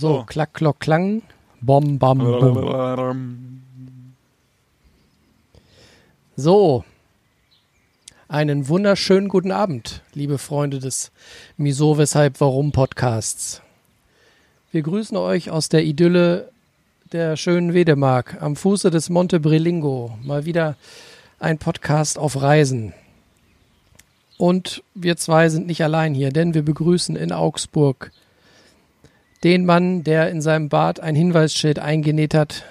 So, klack, klock, klang. Bom, bam, bum. So. Einen wunderschönen guten Abend, liebe Freunde des Miso Weshalb Warum Podcasts. Wir grüßen euch aus der Idylle der schönen Wedemark am Fuße des Monte Brelingo. Mal wieder ein Podcast auf Reisen. Und wir zwei sind nicht allein hier, denn wir begrüßen in Augsburg den Mann, der in seinem Bart ein Hinweisschild eingenäht hat,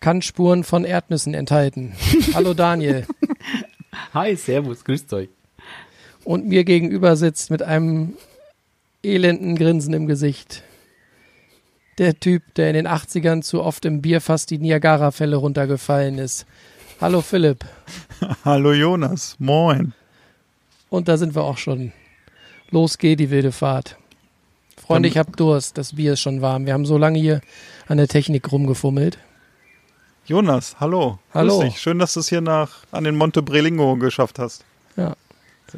kann Spuren von Erdnüssen enthalten. Hallo Daniel. Hi, Servus, grüßt euch. Und mir gegenüber sitzt mit einem elenden Grinsen im Gesicht. Der Typ, der in den 80ern zu oft im Bierfass die Niagara-Fälle runtergefallen ist. Hallo Philipp. Hallo Jonas, moin. Und da sind wir auch schon. Los geht die wilde Fahrt. Freunde, ich hab Durst. Das Bier ist schon warm. Wir haben so lange hier an der Technik rumgefummelt. Jonas, hallo. Hallo. Grüß dich. Schön, dass du es hier nach an den Monte Brelingo geschafft hast. Ja.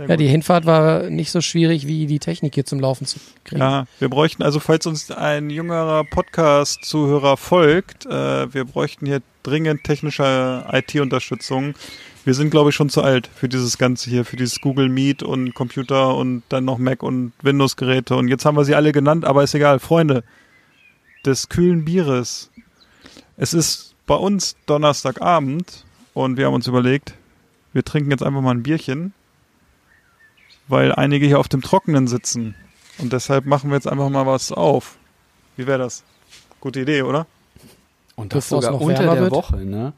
Ja, die Hinfahrt war nicht so schwierig, wie die Technik hier zum Laufen zu kriegen. Ja, wir bräuchten, also falls uns ein jüngerer Podcast-Zuhörer folgt, äh, wir bräuchten hier dringend technische IT-Unterstützung. Wir sind, glaube ich, schon zu alt für dieses Ganze hier, für dieses Google Meet und Computer und dann noch Mac und Windows-Geräte. Und jetzt haben wir sie alle genannt, aber ist egal. Freunde des kühlen Bieres. Es ist bei uns Donnerstagabend und wir haben uns überlegt, wir trinken jetzt einfach mal ein Bierchen, weil einige hier auf dem Trockenen sitzen. Und deshalb machen wir jetzt einfach mal was auf. Wie wäre das? Gute Idee, oder? Und das Bevor sogar noch unter wärmer der wird? Woche, ne?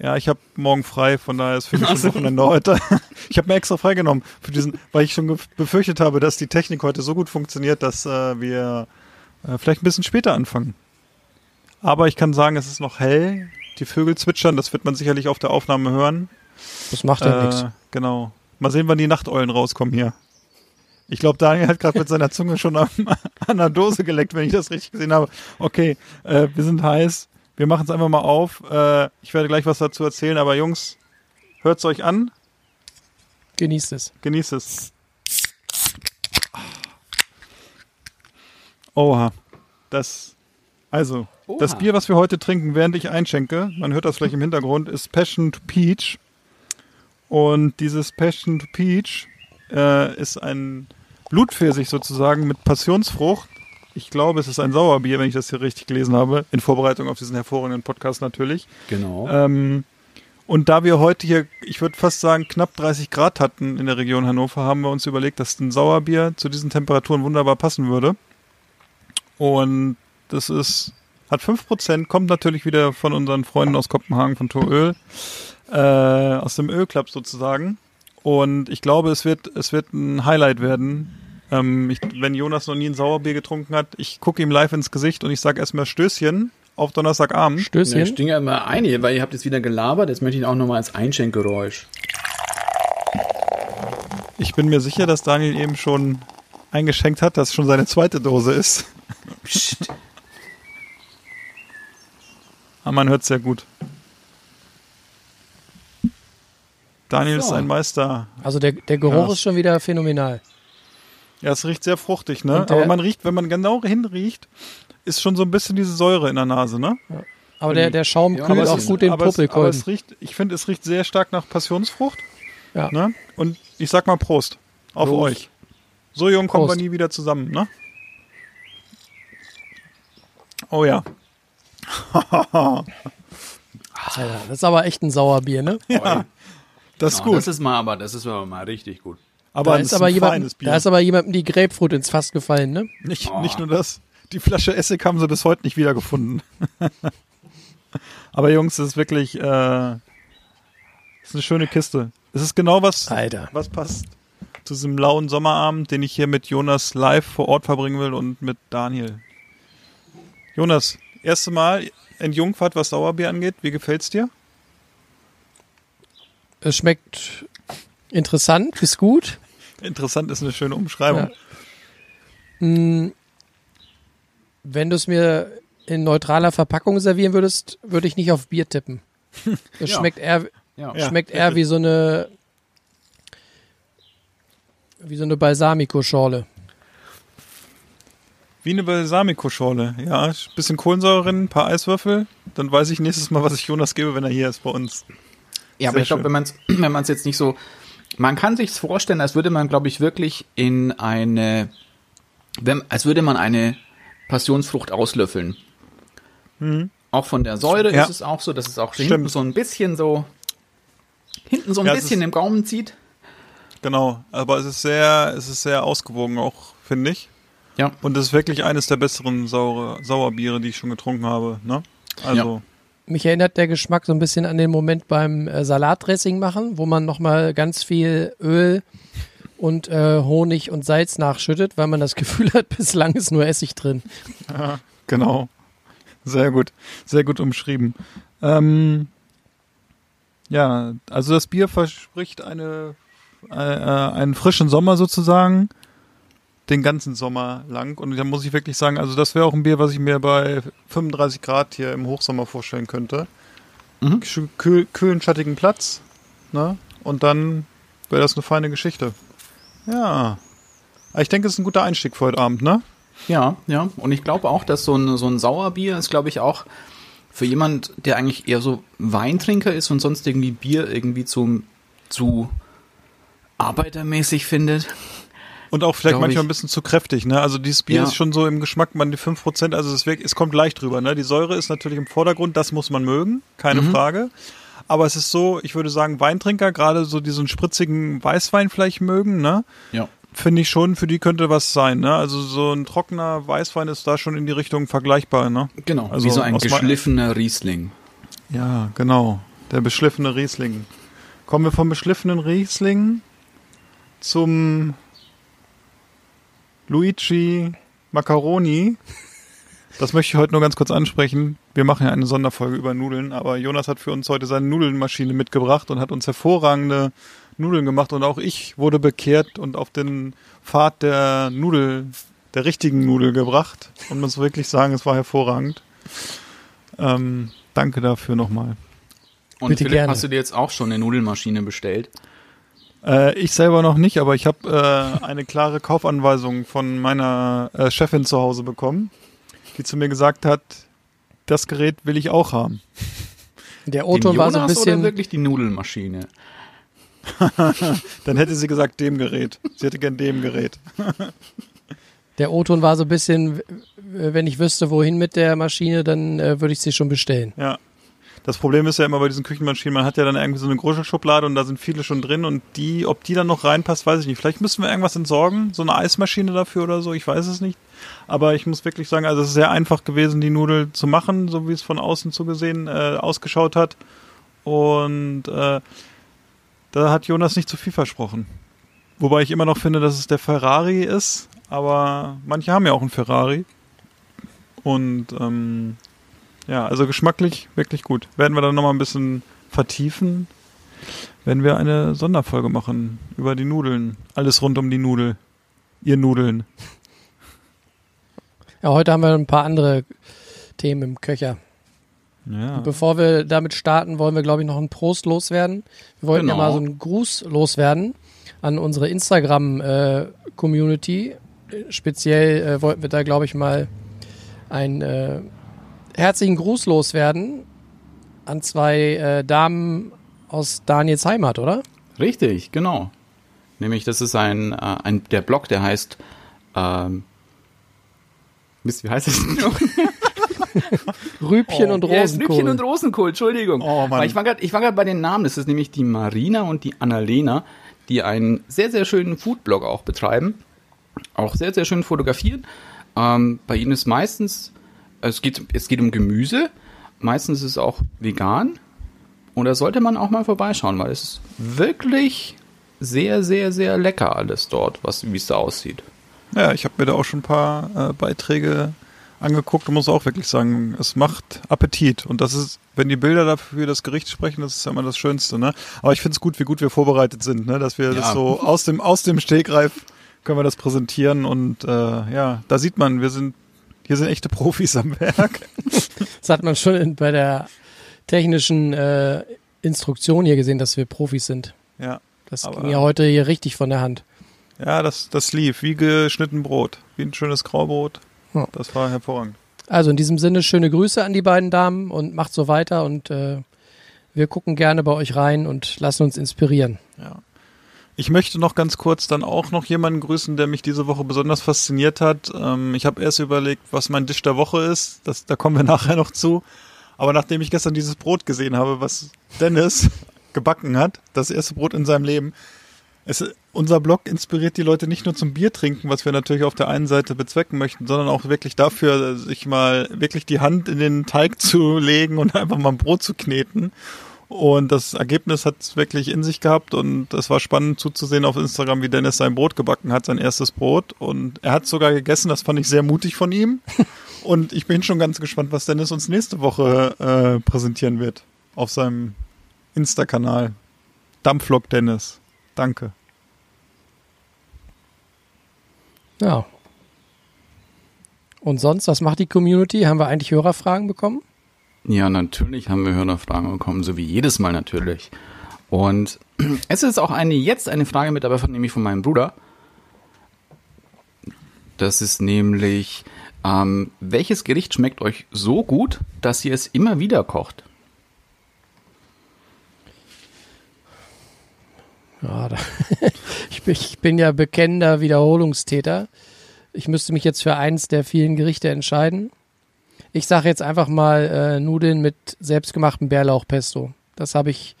Ja, ich habe morgen frei, von daher ist für mich schon Wochenende heute. Ich habe mir extra freigenommen, für diesen, weil ich schon befürchtet habe, dass die Technik heute so gut funktioniert, dass äh, wir äh, vielleicht ein bisschen später anfangen. Aber ich kann sagen, es ist noch hell. Die Vögel zwitschern, das wird man sicherlich auf der Aufnahme hören. Das macht ja nichts. Äh, genau. Mal sehen, wann die Nachteulen rauskommen hier. Ich glaube, Daniel hat gerade mit seiner Zunge schon am, an der Dose geleckt, wenn ich das richtig gesehen habe. Okay, äh, wir sind heiß. Wir machen es einfach mal auf. Äh, ich werde gleich was dazu erzählen, aber Jungs, hört's euch an. Genießt es. Genießt es. Oha. Das, also, das Oha. Bier, was wir heute trinken, während ich einschenke, man hört das vielleicht im Hintergrund, ist Passion to Peach. Und dieses Passion to Peach äh, ist ein Blutpfirsich sozusagen mit Passionsfrucht. Ich glaube, es ist ein Sauerbier, wenn ich das hier richtig gelesen habe. In Vorbereitung auf diesen hervorragenden Podcast natürlich. Genau. Ähm, und da wir heute hier, ich würde fast sagen, knapp 30 Grad hatten in der Region Hannover, haben wir uns überlegt, dass ein Sauerbier zu diesen Temperaturen wunderbar passen würde. Und das ist, hat 5%, kommt natürlich wieder von unseren Freunden aus Kopenhagen von Toröl, äh, aus dem Ölclub sozusagen. Und ich glaube, es wird, es wird ein Highlight werden. Ähm, ich, wenn Jonas noch nie ein Sauerbier getrunken hat, ich gucke ihm live ins Gesicht und ich sage erstmal Stößchen auf Donnerstagabend. Ja, ich Stößchen. stinge ja immer ein, hier, weil ihr habt jetzt wieder gelabert. Jetzt möchte ich auch nochmal als Einschenkgeräusch. Ich bin mir sicher, dass Daniel eben schon eingeschenkt hat, dass schon seine zweite Dose ist. Psst. Aber man hört sehr gut. Daniel So. ist ein Meister. Also der, der Geruch Ja. ist schon wieder phänomenal. Ja, es riecht sehr fruchtig, ne? Aber man riecht, wenn man genau hinriecht, ist schon so ein bisschen diese Säure in der Nase, ne? Aber der, der Schaum Ja, kühlt auch ist- gut den aber es, aber es riecht, ich finde, es riecht sehr stark nach Passionsfrucht. Ja. Ne? Und ich sag mal Prost auf Prost. euch. So jung kommen wir nie wieder zusammen, ne? Oh ja. Alter, das ist aber echt ein Sauerbier, ne? ja. Das ist Ja, gut. Das ist mal, aber das ist aber mal richtig gut. Aber Da ist, aber ein jemand, feines Bier. da ist aber jemandem die Grapefruit ins Fass gefallen, ne? Nicht, Oh. nicht nur das. Die Flasche Essig haben sie bis heute nicht wiedergefunden. Aber Jungs, es ist wirklich, äh, ist eine schöne Kiste. Es ist genau was, Alter. was passt zu diesem lauen Sommerabend, den ich hier mit Jonas live vor Ort verbringen will und mit Daniel. Jonas, erste Mal in Jungfahrt, was Sauerbier angeht. Wie gefällt's dir? Es schmeckt interessant, ist gut. Interessant ist eine schöne Umschreibung. Mm, Wenn du es mir in neutraler Verpackung servieren würdest, würde ich nicht auf Bier tippen. Es Ja. schmeckt eher, Ja. Ja. schmeckt eher wie so eine wie so eine Balsamico-Schorle. Wie eine Balsamico-Schorle. Ja, bisschen Kohlensäure drin, ein paar Eiswürfel. Dann weiß ich nächstes Mal, was ich Jonas gebe, wenn er hier ist bei uns. Ja, aber Sehr ich glaube, wenn man es wenn man's jetzt nicht so. Man kann sich's vorstellen, als würde man, glaube ich, wirklich in eine. Wenn, als würde man eine Passionsfrucht auslöffeln. Auch von der Säure Mhm. Ja. ist es auch so, dass es auch Stimmt. hinten so ein bisschen so. Hinten so ein Ja, bisschen im Gaumen zieht. Genau. Aber es ist sehr, es ist sehr ausgewogen auch, finde ich. Ja. Und es ist wirklich eines der besseren saure, Sauerbiere, die ich schon getrunken habe. Ne? Also, Mich erinnert der Geschmack so ein bisschen an den Moment beim äh, Salatdressing machen, wo man nochmal ganz viel Öl und äh, Honig und Salz nachschüttet, weil man das Gefühl hat, bislang ist nur Essig drin. genau. Sehr gut. Sehr gut umschrieben. Ähm, ja, also das Bier verspricht eine, äh, äh, einen frischen Sommer sozusagen. Den ganzen Sommer lang. Und da muss ich wirklich sagen, also das wäre auch ein Bier, was ich mir bei 35 Grad hier im Hochsommer vorstellen könnte. Mhm. Kühl, kühlen, schattigen Platz. Ne? Und dann wäre das eine feine Geschichte. Ja. Ich denke, es ist ein guter Einstieg für heute Abend, ne? Ja, ja. Und ich glaube auch, dass so ein, so ein Sauerbier ist, glaube ich, auch für jemand, der eigentlich eher so Weintrinker ist und sonst irgendwie Bier irgendwie zum, zu arbeitermäßig findet. Und auch vielleicht manchmal ich. ein bisschen zu kräftig, ne? Also dieses Bier Ja. ist schon so im Geschmack, man die 5%, also es, wirkt, es kommt leicht drüber, ne? Die Säure ist natürlich im Vordergrund, das muss man mögen, keine Mhm. Frage. Aber es ist so, ich würde sagen, Weintrinker, gerade so diesen spritzigen Weißwein vielleicht mögen, ne? Ja. Finde ich schon, für die könnte was sein, ne? Also so ein trockener Weißwein ist da schon in die Richtung vergleichbar, ne? Genau. Also wie so ein geschliffener Riesling. Ja, genau. Der beschliffene Riesling. Kommen wir vom beschliffenen Riesling zum Luigi Macaroni. Das möchte ich heute nur ganz kurz ansprechen. Wir machen ja eine Sonderfolge über Nudeln, aber Jonas hat für uns heute seine Nudelnmaschine mitgebracht und hat uns hervorragende Nudeln gemacht und auch ich wurde bekehrt und auf den Pfad der Nudel, der richtigen Nudel gebracht und muss wirklich sagen, es war hervorragend. Ähm, danke dafür nochmal. Und Bitte Philipp, gerne. hast du dir jetzt auch schon eine Nudelmaschine bestellt? Äh, ich selber noch nicht, aber ich habe äh, eine klare Kaufanweisung von meiner äh, Chefin zu Hause bekommen, die zu mir gesagt hat, das Gerät will ich auch haben. Der Oton war so ein Jonas oder bisschen, wirklich die Nudelmaschine? Dann hätte sie gesagt, dem Gerät. Sie hätte gern dem Gerät. der Oton war so ein bisschen, wenn ich wüsste, wohin mit der Maschine, dann äh, würde ich sie schon bestellen. Ja. Das Problem ist ja immer bei diesen Küchenmaschinen, man hat ja dann irgendwie so eine große Schublade und da sind viele schon drin und die, ob die dann noch reinpasst, weiß ich nicht. Vielleicht müssen wir irgendwas entsorgen, so eine Eismaschine dafür oder so, ich weiß es nicht. Aber ich muss wirklich sagen, also es ist sehr einfach gewesen, die Nudel zu machen, so wie es von außen zugesehen äh, ausgeschaut hat. Und äh, da hat Jonas nicht zu viel versprochen. Wobei ich immer noch finde, dass es der Ferrari ist, aber manche haben ja auch einen Ferrari. Und ähm, ja, also geschmacklich wirklich gut. Werden wir dann nochmal ein bisschen vertiefen, wenn wir eine Sonderfolge machen über die Nudeln. Alles rund um die Nudel. Ihr Nudeln. Ja, heute haben wir ein paar andere Themen im Köcher. Ja. Bevor wir damit starten, wollen wir, glaube ich, noch einen Prost loswerden. Wir wollten ja Genau. mal so einen Gruß loswerden an unsere Instagram-Community. Speziell äh, wollten wir da, glaube ich, mal einen äh, herzlichen Gruß loswerden an zwei äh, Damen aus Daniels Heimat, oder? Richtig, genau. Nämlich, das ist ein, äh, ein der Blog, der heißt ähm, Mist, wie heißt es denn noch? Rübchen und Ja, es ist Rosenkohl. Rübchen und Rosenkohl, Entschuldigung. Oh, Mann. Ich war gerade ich war grad bei den Namen. Das ist nämlich die Marina und die Annalena, die einen sehr, sehr schönen Foodblog auch betreiben. Auch sehr, sehr schön fotografieren. Ähm, bei ihnen ist meistens, es geht, es geht um Gemüse. Meistens ist es auch vegan. Und da sollte man auch mal vorbeischauen, weil es ist wirklich sehr, sehr, sehr lecker alles dort, was, wie es da aussieht. ja, ich habe mir da auch schon ein paar äh, Beiträge angeguckt und muss auch wirklich sagen, es macht Appetit. Und das ist, wenn die Bilder dafür das Gericht sprechen, das ist ja immer das Schönste, ne? Aber ich finde es gut, wie gut wir vorbereitet sind, ne? Dass wir Ja. das so aus dem, aus dem Stegreif können wir das präsentieren und äh, ja, da sieht man, wir sind, hier sind echte Profis am Werk. Das hat man schon in, bei der technischen äh, Instruktion hier gesehen, dass wir Profis sind. Ja. Das ging ja heute hier richtig von der Hand. Ja, das, das lief, wie geschnitten Brot. Wie ein schönes Graubrot. Ja. Das war hervorragend. Also in diesem Sinne schöne Grüße an die beiden Damen und macht so weiter und äh, wir gucken gerne bei euch rein und lassen uns inspirieren. Ja. Ich möchte noch ganz kurz dann auch noch jemanden grüßen, der mich diese Woche besonders fasziniert hat. Ähm, ich habe erst überlegt, was mein Dish der Woche ist. Das, da kommen wir nachher noch zu. Aber nachdem ich gestern dieses Brot gesehen habe, was Dennis gebacken hat, das erste Brot in seinem Leben, es, unser Blog inspiriert die Leute nicht nur zum Bier trinken, was wir natürlich auf der einen Seite bezwecken möchten, sondern auch wirklich dafür, sich mal wirklich die Hand in den Teig zu legen und einfach mal ein Brot zu kneten. Und das Ergebnis hat es wirklich in sich gehabt und es war spannend zuzusehen auf Instagram, wie Dennis sein Brot gebacken hat, sein erstes Brot. Und er hat sogar gegessen, das fand ich sehr mutig von ihm. Und ich bin schon ganz gespannt, was Dennis uns nächste Woche äh, präsentieren wird auf seinem Insta-Kanal. Dampflok Dennis. Danke. Ja. Und sonst, was macht die Community? Haben wir eigentlich Hörerfragen bekommen? Ja, natürlich haben wir Hörerfragen bekommen, so wie jedes Mal natürlich. Und es ist auch eine, jetzt eine Frage mit dabei, von, nämlich von meinem Bruder. Das ist nämlich, ähm, welches Gericht schmeckt euch so gut, dass ihr es immer wieder kocht? Ja, da, ich, bin, ich bin ja bekennender Wiederholungstäter. Ich müsste mich jetzt für eins der vielen Gerichte entscheiden. Ich sage jetzt einfach mal äh, Nudeln mit selbstgemachtem Bärlauchpesto. Das habe ich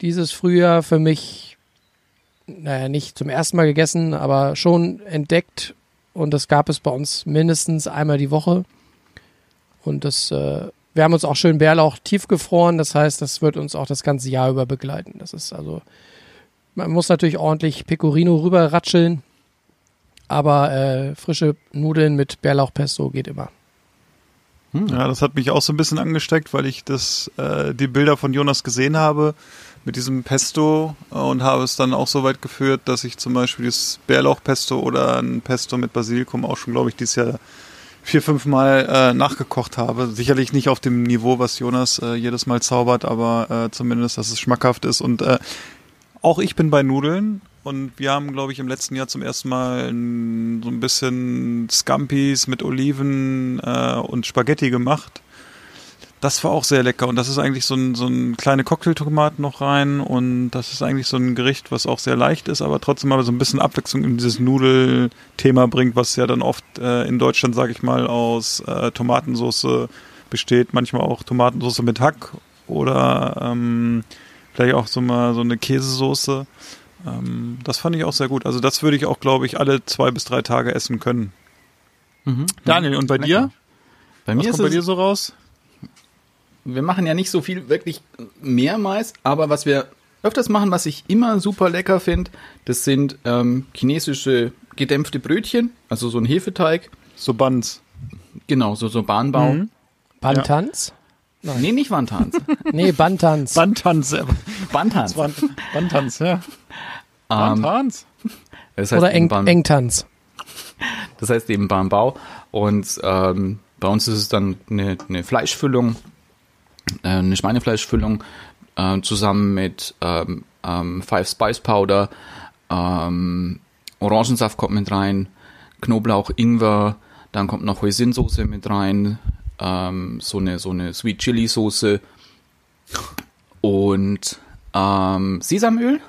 dieses Frühjahr für mich, naja, nicht zum ersten Mal gegessen, aber schon entdeckt. Und das gab es bei uns mindestens einmal die Woche. Und das, äh, wir haben uns auch schön Bärlauch tiefgefroren. Das heißt, das wird uns auch das ganze Jahr über begleiten. Das ist also, man muss natürlich ordentlich Pecorino rüberratscheln. Aber äh, frische Nudeln mit Bärlauchpesto geht immer. Ja, das hat mich auch so ein bisschen angesteckt, weil ich das, äh, die Bilder von Jonas gesehen habe mit diesem Pesto und habe es dann auch so weit geführt, dass ich zum Beispiel das Bärlauchpesto oder ein Pesto mit Basilikum auch schon, glaube ich, dieses Jahr vier, fünf Mal äh, nachgekocht habe. Sicherlich nicht auf dem Niveau, was Jonas äh, jedes Mal zaubert, aber äh, zumindest, dass es schmackhaft ist. Und äh, auch ich bin bei Nudeln und wir haben, glaube ich, im letzten Jahr zum ersten Mal so ein bisschen Scampis mit Oliven äh, und Spaghetti gemacht. Das war auch sehr lecker und das ist eigentlich so ein, so ein kleine Cocktailtomaten noch rein und das ist eigentlich so ein Gericht, was auch sehr leicht ist, aber trotzdem aber so ein bisschen Abwechslung in dieses Nudelthema bringt, was ja dann oft äh, in Deutschland, sage ich mal, aus äh, Tomatensauce besteht, manchmal auch Tomatensauce mit Hack oder ähm, vielleicht auch so mal so eine Käsesoße. Ähm, das fand ich auch sehr gut. Also das würde ich auch, glaube ich, alle zwei bis drei Tage essen können. Daniel, und bei Lecker. dir? Bei Was mir ist kommt bei es, dir so raus? wir machen ja nicht so viel wirklich mehrmals, aber was wir öfters machen, was ich immer super lecker finde, das sind ähm, chinesische gedämpfte Brötchen, also so ein Hefeteig, So Buns. genau, so, so Bahnbau. Mhm. Bantans? Nee, nicht Wandtanz. Nee, Bantans. Bantanz. äh, Bandtanz. Band, Bantanz, ja. Ähm, Bantanz? das heißt Oder Eng, Engtanz. Das heißt eben Bahnbau. Und ähm, bei uns ist es dann eine, eine Fleischfüllung, äh, eine Schweinefleischfüllung äh, zusammen mit ähm, ähm, Five Spice Powder, ähm, Orangensaft kommt mit rein, Knoblauch, Ingwer, dann kommt noch Hoisinsoße mit rein, ähm, so eine so eine Sweet Chili Soße und ähm, Sesamöl.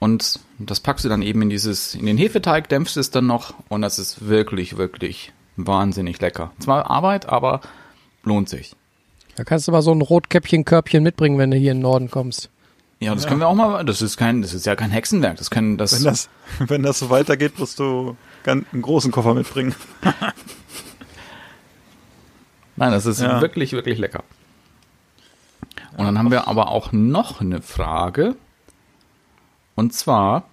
Und das packst du dann eben in dieses, in den Hefeteig, dämpfst es dann noch und das ist wirklich, wirklich wahnsinnig lecker. Zwar Arbeit, aber lohnt sich. Da kannst du mal so ein Rotkäppchen-Körbchen mitbringen, wenn du hier in den Norden kommst. Ja, das können wir auch mal, das ist kein, das ist ja kein Hexenwerk, das können, das, Wenn das, wenn das so weitergeht, musst du einen großen Koffer mitbringen. nein, das ist Ja. wirklich, wirklich lecker. Und dann haben wir aber auch noch eine Frage. Und zwar,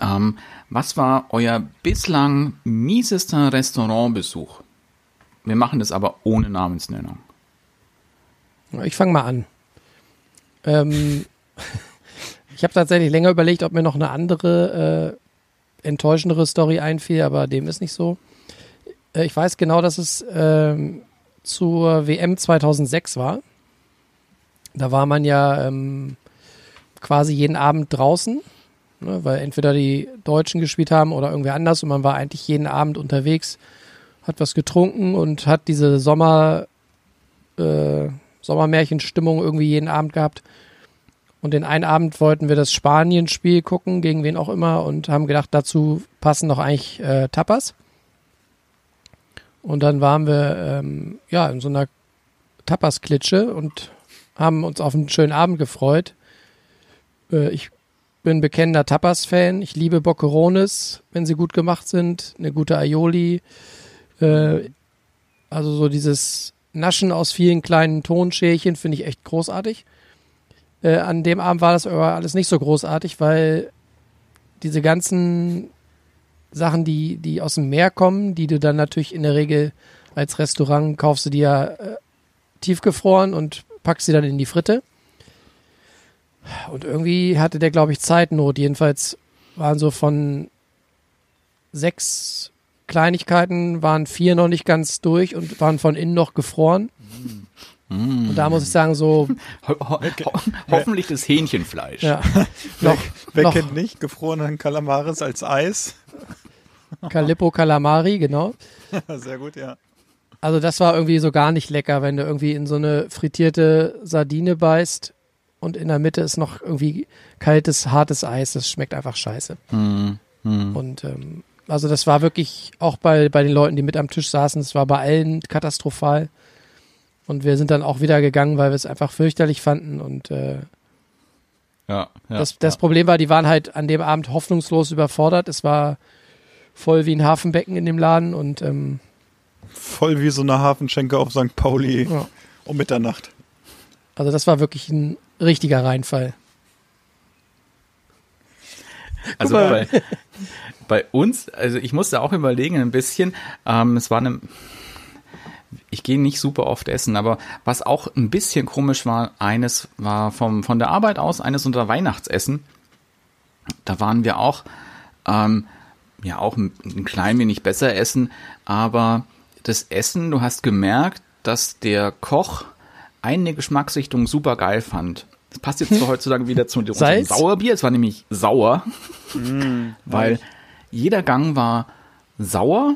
Ähm, was war euer bislang miesester Restaurantbesuch? Wir machen das aber ohne Namensnennung. Ich fange mal an. Ähm, ich habe tatsächlich länger überlegt, ob mir noch eine andere äh, enttäuschendere Story einfiel, aber dem ist nicht so. Äh, ich weiß genau, dass es ähm, zur WM 2006 war. Da war man ja ähm, quasi jeden Abend draußen, ne, weil entweder die Deutschen gespielt haben oder irgendwer anders und man war eigentlich jeden Abend unterwegs, hat was getrunken und hat diese Sommer, äh, Sommermärchenstimmung irgendwie jeden Abend gehabt. Und den einen Abend wollten wir das Spanien-Spiel gucken, gegen wen auch immer, und haben gedacht, dazu passen doch eigentlich äh, Tapas. Und dann waren wir ähm, ja in so einer Tapas-Klitsche und haben uns auf einen schönen Abend gefreut. Äh, ich bin bekennender Tapas-Fan. Ich liebe Boccherones, wenn sie gut gemacht sind. Eine gute Aioli. Äh, also so dieses Naschen aus vielen kleinen Tonschälchen finde ich echt großartig. Äh, an dem Abend war das aber alles nicht so großartig, weil diese ganzen Sachen, die, die aus dem Meer kommen, die du dann natürlich in der Regel als Restaurant kaufst du dir ja äh, tiefgefroren und packst sie dann in die Fritte. Und irgendwie hatte der, glaube ich, Zeitnot. Jedenfalls waren so von sechs Kleinigkeiten, waren vier noch nicht ganz durch und waren von innen noch gefroren. Und da muss ich sagen, so, Ho ho ho hoffentlich das Hähnchenfleisch. ja, Wer, noch, wer noch kennt nicht gefrorenen Kalamaris als Eis? Calippo Calamari, genau. Sehr gut, ja. Also das war irgendwie so gar nicht lecker, wenn du irgendwie in so eine frittierte Sardine beißt und in der Mitte ist noch irgendwie kaltes, hartes Eis. Das schmeckt einfach scheiße. Hm, hm. Und ähm, also das war wirklich auch bei, bei den Leuten, die mit am Tisch saßen, es war bei allen katastrophal. Und wir sind dann auch wieder gegangen, weil wir es einfach fürchterlich fanden. Und äh, Ja, ja, das, das ja. Problem war, die waren halt an dem Abend hoffnungslos überfordert. Es war voll wie ein Hafenbecken in dem Laden und ähm, Voll wie so eine Hafenschenke auf St. Pauli Ja. um Mitternacht. also das war wirklich ein richtiger Reinfall. Also bei, bei uns, also ich musste auch überlegen ein bisschen, ähm, es war eine, ich gehe nicht super oft essen, aber was auch ein bisschen komisch war, eines war vom, von der Arbeit aus, eines unserer Weihnachtsessen, da waren wir auch, ähm, ja auch ein, ein klein wenig besser essen, aber das Essen, du hast gemerkt, dass der Koch eine Geschmacksrichtung super geil fand. Das passt jetzt heutzutage wieder zu unserem Salz? Sauerbier, es war nämlich sauer, weil jeder Gang war sauer.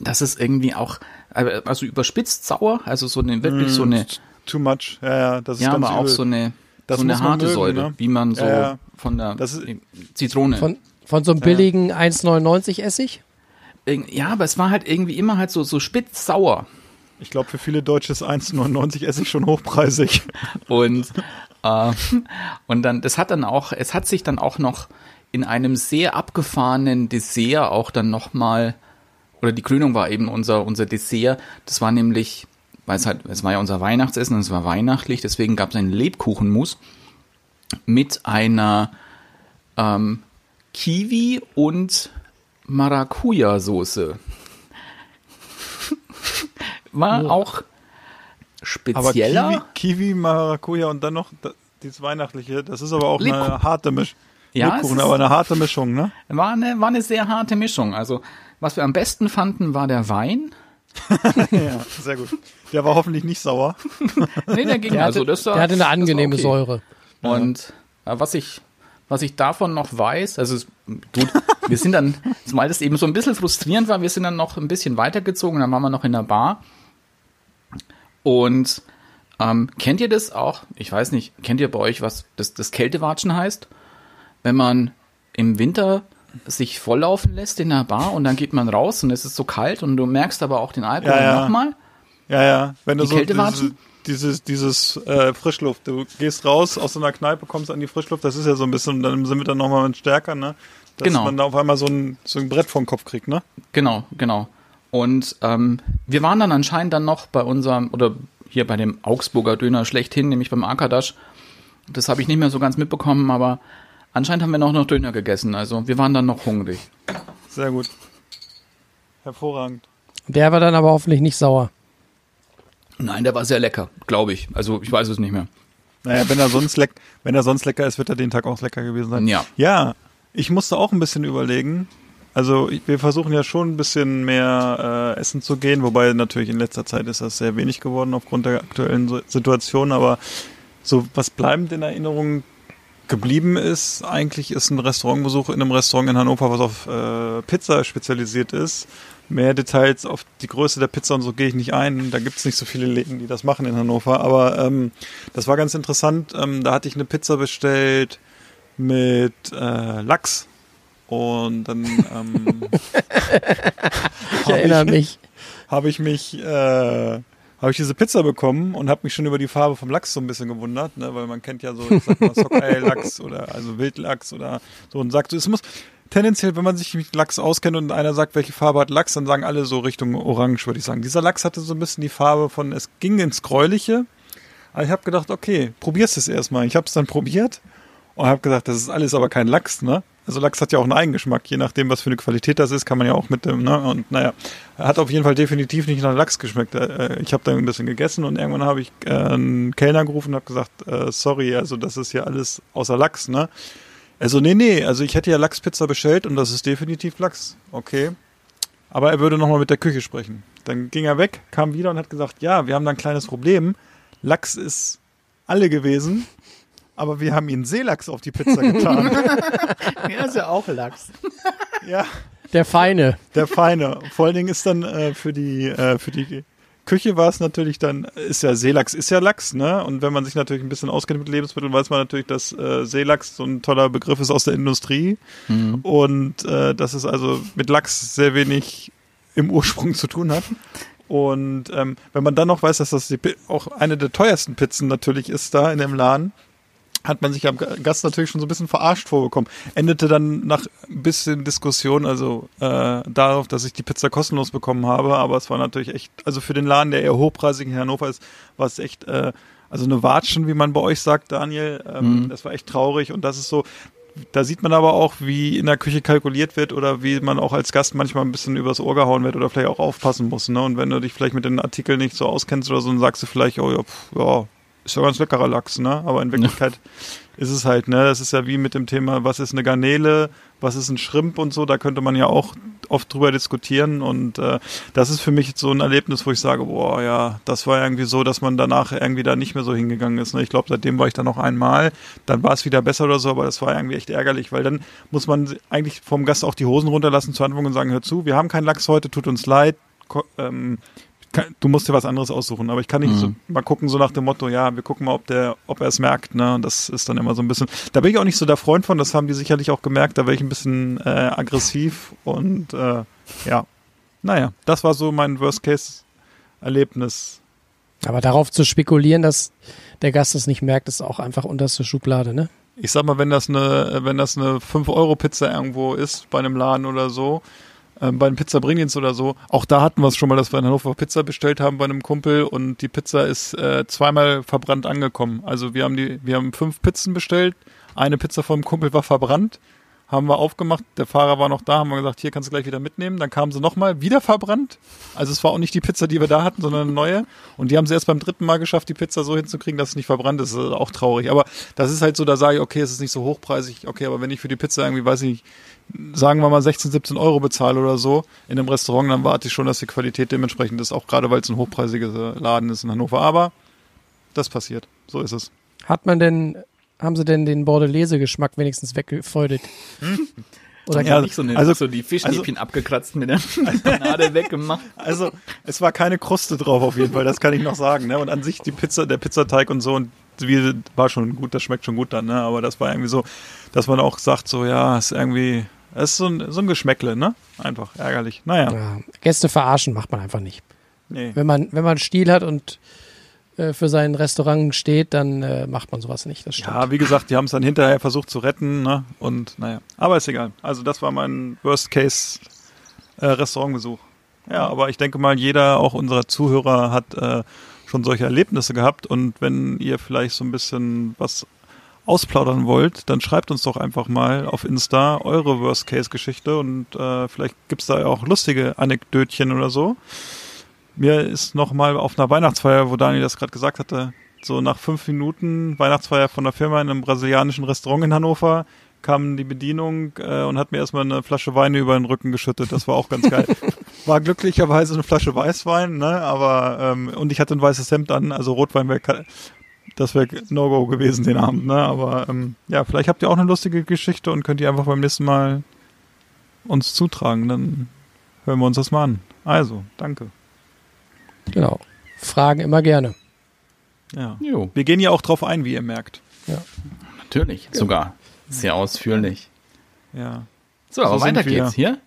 Das ist irgendwie auch, also überspitzt sauer, also so eine, wirklich so eine, Too much. Ja, ja, das ist ja, ganz aber auch übel. so eine, Das so eine harte mögen, Säure, ne? wie man so Ja, ja. von der Das ist- Zitrone. Von, von so einem billigen 1,99 Essig. Ja, aber es war halt irgendwie immer halt so, so spitz sauer. Ich glaube, für viele Deutsche ist 1,99 esse ich schon hochpreisig. Und, äh, und dann, das hat dann auch, es hat sich dann auch noch in einem sehr abgefahrenen Dessert auch dann nochmal, oder die Krönung war eben unser, unser Dessert. Das war nämlich, weil es halt, es war ja unser Weihnachtsessen und es war weihnachtlich, deswegen gab es einen Lebkuchenmus mit einer ähm, Kiwi und Maracuja-Soße. War auch Aber spezieller. Kiwi, Kiwi, Maracuja und dann noch dieses Weihnachtliche, das ist aber auch eine Lebkuchen. harte Mischung. Ja, Lebkuchen, aber eine harte Mischung, ne? War eine, war eine sehr harte Mischung. Also, was wir am besten fanden, war der Wein. Ja, sehr gut. Der war hoffentlich nicht sauer. Nee, der ging Der hatte, also. Das war, der hatte eine angenehme okay. Säure. Und äh, was ich, was ich davon noch weiß, also gut, wir sind dann, zumal das eben so ein bisschen frustrierend war, wir sind dann noch ein bisschen weitergezogen, dann waren wir noch in der Bar. Und ähm, kennt ihr das auch? Ich weiß nicht, kennt ihr bei euch, was das, das Kältewatschen heißt? Wenn man im Winter sich volllaufen lässt in der Bar und dann geht man raus und es ist so kalt und du merkst aber auch den Alkohol Ja, ja. nochmal. Ja, ja. Wenn du Die so Kälte diese, dieses, dieses äh, Frischluft, du gehst raus aus so einer Kneipe, kommst an die Frischluft, das ist ja so ein bisschen, dann sind wir dann nochmal stärker, ne? Dass Genau. man da auf einmal so ein, so ein Brett vom Kopf kriegt, ne? Genau, genau. Und ähm, wir waren dann anscheinend dann noch bei unserem, oder hier bei dem Augsburger Döner schlechthin, nämlich beim Akadasch. Das habe ich nicht mehr so ganz mitbekommen, aber Anscheinend haben wir noch noch Döner gegessen, also wir waren dann noch hungrig. Sehr gut. Hervorragend. Der war dann aber hoffentlich nicht sauer. Nein, der war sehr lecker, glaube ich. Also ich weiß es nicht mehr. Naja, wenn er sonst leck, wenn er sonst lecker ist, wird er den Tag auch lecker gewesen sein. Ja. Ja, ich musste auch ein bisschen überlegen. Also ich- wir versuchen ja schon ein bisschen mehr äh, essen zu gehen, wobei natürlich in letzter Zeit ist das sehr wenig geworden aufgrund der aktuellen Situation. Aber so was bleibend in Erinnerung geblieben ist, eigentlich ist ein Restaurantbesuch in einem Restaurant in Hannover, was auf äh, Pizza spezialisiert ist. Mehr Details auf die Größe der Pizza und so gehe ich nicht ein. Da gibt es nicht so viele Läden, die das machen in Hannover. Aber ähm, das war ganz interessant. Ähm, da hatte ich eine Pizza bestellt mit äh, Lachs. Und dann ähm, Ich erinnere mich. habe ich mich, äh, habe ich diese Pizza bekommen und habe mich schon über die Farbe vom Lachs so ein bisschen gewundert, ne? weil man kennt ja so, ich sag mal, Sockeye-Lachs oder also Wildlachs oder so und sagt so, es muss tendenziell, wenn man sich mit Lachs auskennt und einer sagt, welche Farbe hat Lachs, dann sagen alle so Richtung Orange, würde ich sagen. Dieser Lachs hatte so ein bisschen die Farbe von, es ging ins Gräuliche, aber ich habe gedacht, okay, probier's es erstmal. Ich habe es dann probiert und habe gesagt, das ist alles aber kein Lachs, ne? Also Lachs hat ja auch einen Eigengeschmack, je nachdem, was für eine Qualität das ist, kann man ja auch mit dem, ne? Und naja, hat auf jeden Fall definitiv nicht nach Lachs geschmeckt. Äh, Ich habe da ein bisschen gegessen und irgendwann habe ich äh, einen Kellner gerufen und habe gesagt, äh, sorry, also das ist ja alles außer Lachs, ne? Also nee, nee, also ich hätte ja Lachspizza bestellt und das ist definitiv Lachs. Okay. Aber er würde nochmal mit der Küche sprechen. Dann ging er weg, kam wieder und hat gesagt, ja, wir haben da ein kleines Problem. Lachs ist alle gewesen, aber wir haben ihnen Seelachs auf die Pizza getan. Ja, ist ja auch Lachs. ja, Der Feine. der Feine. Vor allen Dingen ist dann äh, für die äh, für die Küche war es natürlich dann, ist ja Seelachs, ist ja Lachs, ne? Und wenn man sich natürlich ein bisschen auskennt mit Lebensmitteln, weiß man natürlich, dass äh, Seelachs so ein toller Begriff ist aus der Industrie. Und äh, dass es also mit Lachs sehr wenig im Ursprung zu tun hat. Und ähm, wenn man dann noch weiß, dass das die, auch eine der teuersten Pizzen natürlich ist da in dem Laden, hat man sich am Gast natürlich schon so ein bisschen verarscht vorgekommen. Endete dann nach ein bisschen Diskussion, also äh, darauf, dass ich die Pizza kostenlos bekommen habe, aber es war natürlich echt, also für den Laden, der eher hochpreisig in Hannover ist, war es echt, äh, also eine Watschen, wie man bei euch sagt, Daniel, ähm, das war echt traurig und das ist so, da sieht man aber auch, wie in der Küche kalkuliert wird oder wie man auch als Gast manchmal ein bisschen übers Ohr gehauen wird oder vielleicht auch aufpassen muss. Ne? Und wenn du dich vielleicht mit den Artikeln nicht so auskennst oder so, dann sagst du vielleicht, oh ja, pf, ja ist ja ganz leckerer Lachs, ne? Aber in Wirklichkeit ist es halt, ne? Das ist ja wie mit dem Thema, was ist eine Garnele, was ist ein Schrimp und so, da könnte man ja auch oft drüber diskutieren und äh, das ist für mich so ein Erlebnis, wo ich sage, boah, ja, das war irgendwie so, dass man danach irgendwie da nicht mehr so hingegangen ist. Ne? Ich glaube, seitdem war ich da noch einmal, dann war es wieder besser oder so, aber das war irgendwie echt ärgerlich, weil dann muss man eigentlich vom Gast auch die Hosen runterlassen zur Handlung und sagen, hör zu, wir haben keinen Lachs heute, tut uns leid, ähm, kann, du musst dir was anderes aussuchen, aber ich kann nicht so, mal gucken, so nach dem Motto, ja, wir gucken mal, ob der, ob er es merkt, ne, und das ist dann immer so ein bisschen, da bin ich auch nicht so der Freund von, das haben die sicherlich auch gemerkt, da wäre ich ein bisschen äh, aggressiv und äh, ja, naja, das war so mein Worst-Case-Erlebnis. Aber darauf zu spekulieren, dass der Gast es nicht merkt, ist auch einfach unterste Schublade, ne? Ich sag mal, wenn das eine, wenn das eine 5-Euro-Pizza irgendwo ist, bei einem Laden oder so, ähm, bei einem Pizza Bringdienst oder so, auch da hatten wir es schon mal, dass wir in Hannover Pizza bestellt haben bei einem Kumpel und die Pizza ist äh, zweimal verbrannt angekommen. Also wir haben die, wir haben fünf Pizzen bestellt, eine Pizza vom Kumpel war verbrannt, haben wir aufgemacht, der Fahrer war noch da, haben wir gesagt, hier kannst du gleich wieder mitnehmen, dann kamen sie nochmal, wieder verbrannt. Also es war auch nicht die Pizza, die wir da hatten, sondern eine neue. Und die haben sie erst beim dritten Mal geschafft, die Pizza so hinzukriegen, dass es nicht verbrannt ist. Das ist auch traurig. Aber das ist halt so, da sage ich, okay, es ist nicht so hochpreisig, okay, aber wenn ich für die Pizza irgendwie, weiß ich nicht, sagen wir mal 16, 17 Euro bezahle oder so in einem Restaurant, dann warte ich schon, dass die Qualität dementsprechend ist, auch gerade weil es ein hochpreisiger Laden ist in Hannover. Aber das passiert. So ist es. Hat man denn, haben sie denn den Bordelaise-Geschmack wenigstens weggefeudet? Oder Ja, Nicht so, eine, also- so die Fischstäbchen abgekratzt mit der Panade weggemacht. Also, es war keine Kruste drauf auf jeden Fall, das kann ich noch sagen. Ne? Und an sich die Pizza, der Pizzateig und so und wie, war schon gut, das schmeckt schon gut dann, ne? Aber das war irgendwie so, dass man auch sagt, so, ja, ist irgendwie, es ist so ein, so ein Geschmäckle, ne? Einfach ärgerlich. Naja, ja, Gäste verarschen macht man einfach nicht. nee. Wenn man, wenn man Stil hat und äh, für sein Restaurant steht, dann äh, macht man sowas nicht. Das stimmt. Ja, wie gesagt, die haben es dann hinterher versucht zu retten, ne? Und naja, aber ist egal. Also das war mein Worst-Case-Restaurantbesuch. ja, aber ich denke mal, jeder, auch unserer Zuhörer, hat äh, schon solche Erlebnisse gehabt. Und wenn ihr vielleicht so ein bisschen was ausplaudern wollt, dann schreibt uns doch einfach mal auf Insta eure Worst-Case-Geschichte und äh, vielleicht gibt's da ja auch lustige Anekdötchen oder so. Mir ist noch mal auf einer Weihnachtsfeier, wo Daniel das gerade gesagt hatte, so nach fünf Minuten Weihnachtsfeier von der Firma in einem brasilianischen Restaurant in Hannover kam die Bedienung äh, und hat mir erstmal eine Flasche Weine über den Rücken geschüttet. Das war auch ganz geil. War glücklicherweise eine Flasche Weißwein, ne? Aber ähm, und ich hatte ein weißes Hemd an, also Rotwein wäre das wäre No-Go gewesen den Abend, ne? Aber ähm, ja, vielleicht habt ihr auch eine lustige Geschichte und könnt ihr einfach beim nächsten Mal uns zutragen. Dann hören wir uns das mal an. Also, danke. Genau. Fragen immer gerne. Ja. Jo, Wir gehen ja auch drauf ein, wie ihr merkt. natürlich. Sogar sehr ausführlich. Ja. So, aber So weiter wir. geht's hier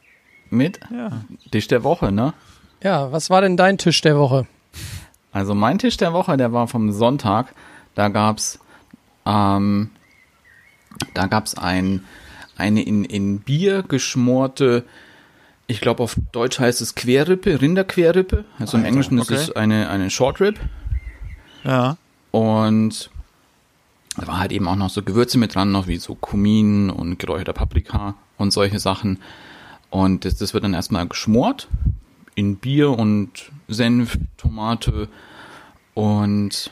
mit Ja. Tisch der Woche, ne? Ja, was war denn dein Tisch der Woche? Also mein Tisch der Woche, der war vom Sonntag. Da gab's, ähm, da gab's ein, eine in, in Bier geschmorte, ich glaube auf Deutsch heißt es Querrippe, Rinderquerrippe. Also im Alter, Englischen ist okay. es eine, eine Short Rib. Ja. Und da war halt eben auch noch so Gewürze mit dran, noch wie so Kumin und geräucherter Paprika und solche Sachen. Und das, das wird dann erstmal geschmort in Bier und Senf, Tomate und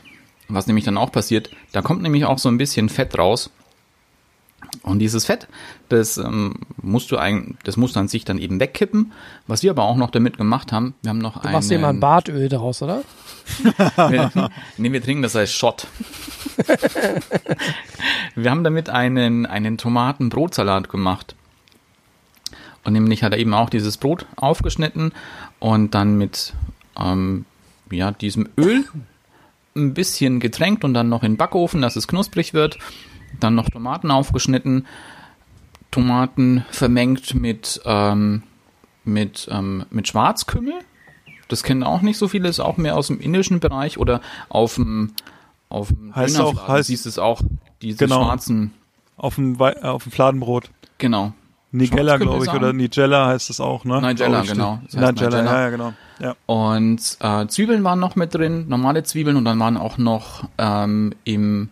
was nämlich dann auch passiert, da kommt nämlich auch so ein bisschen Fett raus. Und dieses Fett, das ähm, musst du eigentlich, das musst du an sich dann eben wegkippen. Was wir aber auch noch damit gemacht haben, wir haben noch Du machst dir mal ein Bartöl daraus, oder? wir, nee, wir trinken das als Shot. wir haben damit einen, einen Tomatenbrotsalat gemacht. Und nämlich hat er eben auch dieses Brot aufgeschnitten und dann mit ähm, ja, diesem Öl ein bisschen getränkt und dann noch in den Backofen, dass es knusprig wird. Dann noch Tomaten aufgeschnitten, Tomaten vermengt mit, ähm, mit, ähm, mit Schwarzkümmel. Das kennen auch nicht so viele, ist auch mehr aus dem indischen Bereich oder auf dem, auf dem Heißt auch- heißt- siehst es auch, diese Genau. schwarzen, Auf dem, auf dem Fladenbrot. genau. Nigella, glaube ich, oder Nigella heißt es auch, ne? Nigella, genau. Das heißt Nigella, Nigella. ja, ja, genau. Ja. Und äh, Zwiebeln waren noch mit drin, normale Zwiebeln und dann waren auch noch ähm, im,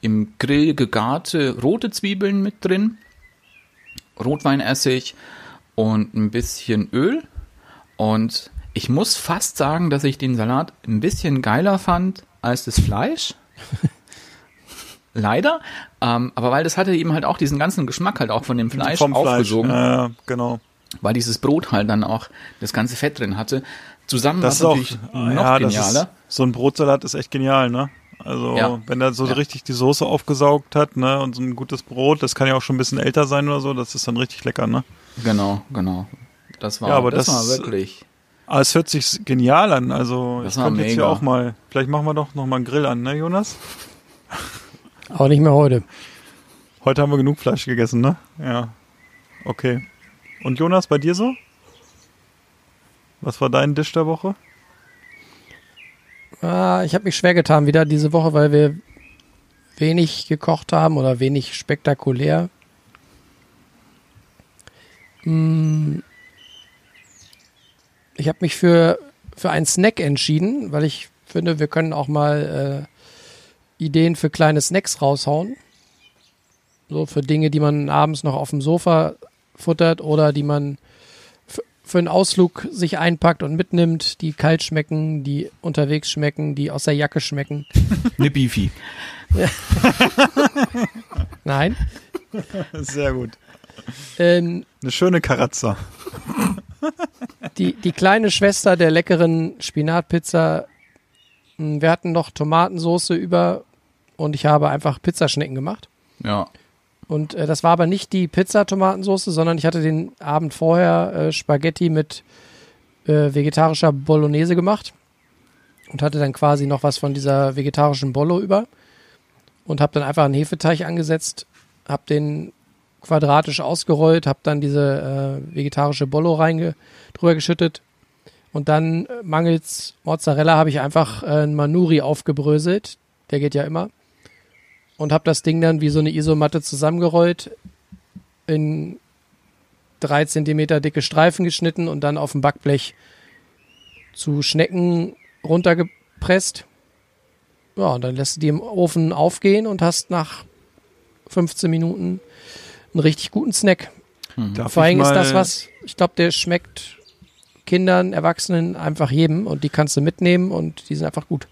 im Grill gegarte rote Zwiebeln mit drin, Rotweinessig und ein bisschen Öl. Und ich muss fast sagen, dass ich den Salat ein bisschen geiler fand als das Fleisch. Leider. Ähm, aber weil das hatte eben halt auch diesen ganzen Geschmack halt auch von dem Fleisch Vom Fleisch. aufgesogen Ja, genau. weil dieses Brot halt dann auch das ganze Fett drin hatte. Zusammen Das ist auch, noch ja, genialer. ist, so ein Brotsalat ist echt genial, ne? Also, Ja. wenn er so Ja. richtig die Soße aufgesaugt hat, ne, und so ein gutes Brot, das kann ja auch schon ein bisschen älter sein oder so, das ist dann richtig lecker, ne? Genau, genau. Das war, Ja, aber das, das- war wirklich. Aber es hört sich genial an, also, Das ich könnte jetzt hier auch mal, vielleicht machen wir doch noch mal einen Grill an, ne, Jonas? Aber nicht mehr heute. Heute haben wir genug Fleisch gegessen, ne? Ja. Okay. Und Jonas, bei dir so? Was war dein Dish der Woche? Ah, ich habe mich schwer getan wieder diese Woche, weil wir wenig gekocht haben oder wenig spektakulär. Hm. Ich habe mich für, für einen Snack entschieden, weil ich finde, wir können auch mal äh, Ideen für kleine Snacks raushauen. So für Dinge, die man abends noch auf dem Sofa futtert oder die man für einen Ausflug sich einpackt und mitnimmt, die kalt schmecken, die unterwegs schmecken, die aus der Jacke schmecken. Eine Beefy. Nein. Sehr gut. Ähm, Eine schöne Karazza. die, die kleine Schwester der leckeren Spinatpizza. Hm, Wir hatten noch Tomatensoße über und ich habe einfach Pizzaschnecken gemacht. Ja. Und äh, das war aber nicht die Pizza-Tomatensoße, sondern ich hatte den Abend vorher äh, Spaghetti mit äh, vegetarischer Bolognese gemacht und hatte dann quasi noch was von dieser vegetarischen Bollo über und habe dann einfach einen Hefeteig angesetzt, habe den quadratisch ausgerollt, habe dann diese äh, vegetarische Bollo reinge drüber geschüttet und dann äh, mangels Mozzarella habe ich einfach äh, einen Manuri aufgebröselt, der geht ja immer und habe das Ding dann wie so eine Isomatte zusammengerollt, in drei Zentimeter dicke Streifen geschnitten und dann auf dem Backblech zu Schnecken runtergepresst. Ja, und dann lässt du die im Ofen aufgehen und hast nach 15 Minuten einen richtig guten Snack. Darf Vor allem ist das was, ich glaube, der schmeckt Kindern, Erwachsenen einfach jedem und die kannst du mitnehmen und die sind einfach gut.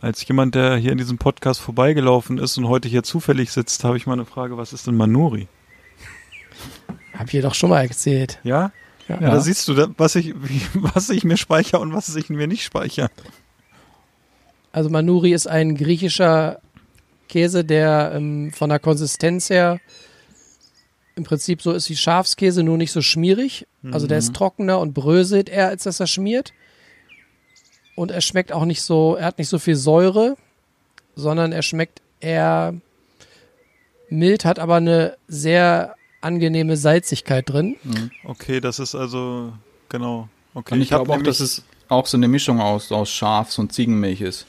Als jemand, der hier in diesem Podcast vorbeigelaufen ist und heute hier zufällig sitzt, habe ich mal eine Frage, was ist denn Manuri? Hab ich doch schon mal erzählt. Ja? Ja. Ja, da siehst du, was ich, was ich mir speichere und was ich mir nicht speichere. Also Manuri ist ein griechischer Käse, der ähm, von der Konsistenz her im Prinzip so ist wie Schafskäse, nur nicht so schmierig. Also der ist trockener und bröselt eher, als dass er schmiert. Und er schmeckt auch nicht so, er hat nicht so viel Säure, sondern er schmeckt eher mild, hat aber eine sehr angenehme Salzigkeit drin. Okay, das ist also, genau. Okay, Und ich hab glaube auch, dass es auch so eine Mischung aus, aus Schafs- und Ziegenmilch ist.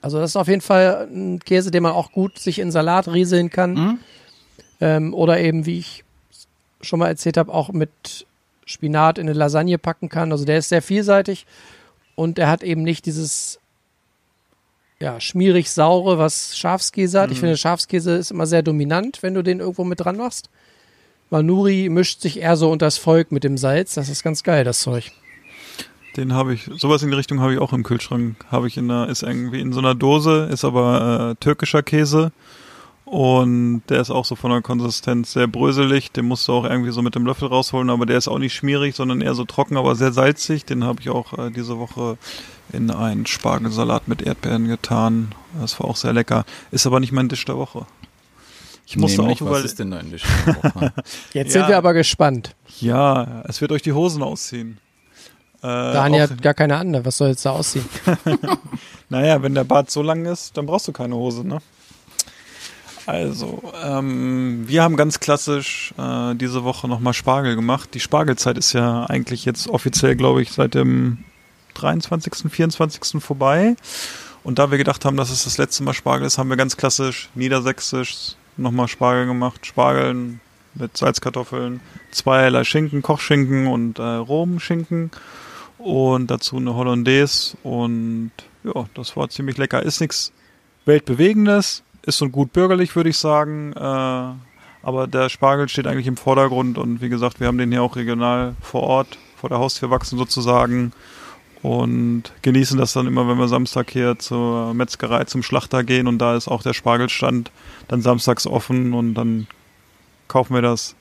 Also das ist auf jeden Fall ein Käse, den man auch gut sich in Salat rieseln kann. Mhm. Ähm, oder eben, wie ich schon mal erzählt habe, auch mit Spinat in eine Lasagne packen kann. Also der ist sehr vielseitig und er hat eben nicht dieses ja, schmierig-saure, was Schafskäse hat. Ich finde, Schafskäse ist immer sehr dominant, wenn du den irgendwo mit dran machst. Manuri mischt sich eher so unters Volk mit dem Salz. Das ist ganz geil, das Zeug. Den habe ich, sowas in die Richtung habe ich auch im Kühlschrank. Habe ich in einer, ist irgendwie in so einer Dose, ist aber äh, türkischer Käse. Und der ist auch so von der Konsistenz sehr bröselig. Den musst du auch irgendwie so mit dem Löffel rausholen, aber der ist auch nicht schmierig, sondern eher so trocken, aber sehr salzig. Den habe ich auch äh, diese Woche in einen Spargelsalat mit Erdbeeren getan. Das war auch sehr lecker. Ist aber nicht mein Dish der Woche. Ich musste Nämlich, auch was überlegen. ist denn dein Dish? der Woche? Jetzt Ja. sind wir aber gespannt. Ja, es wird euch die Hosen ausziehen. Äh, Daniel hat gar keine andere. Was soll jetzt da aussehen? Naja, wenn der Bart so lang ist, dann brauchst du keine Hose, ne? Also, ähm, wir haben ganz klassisch äh, diese Woche nochmal Spargel gemacht. Die Spargelzeit ist ja eigentlich jetzt offiziell, glaube ich, seit dem 23., 24. vorbei. Und da wir gedacht haben, dass es das letzte Mal Spargel ist, haben wir ganz klassisch niedersächsisch nochmal Spargel gemacht. Spargeln mit Salzkartoffeln, zweierlei Schinken, Kochschinken und äh, Romschinken und dazu eine Hollandaise und ja, das war ziemlich lecker. Ist nichts weltbewegendes, ist so gut bürgerlich, würde ich sagen. Äh, aber der Spargel steht eigentlich im Vordergrund und wie gesagt, wir haben den hier auch regional vor Ort, vor der Haustür wachsen sozusagen und genießen das dann immer, wenn wir Samstag hier zur Metzgerei, zum Schlachter gehen und da ist auch der Spargelstand dann samstags offen und dann kaufen wir das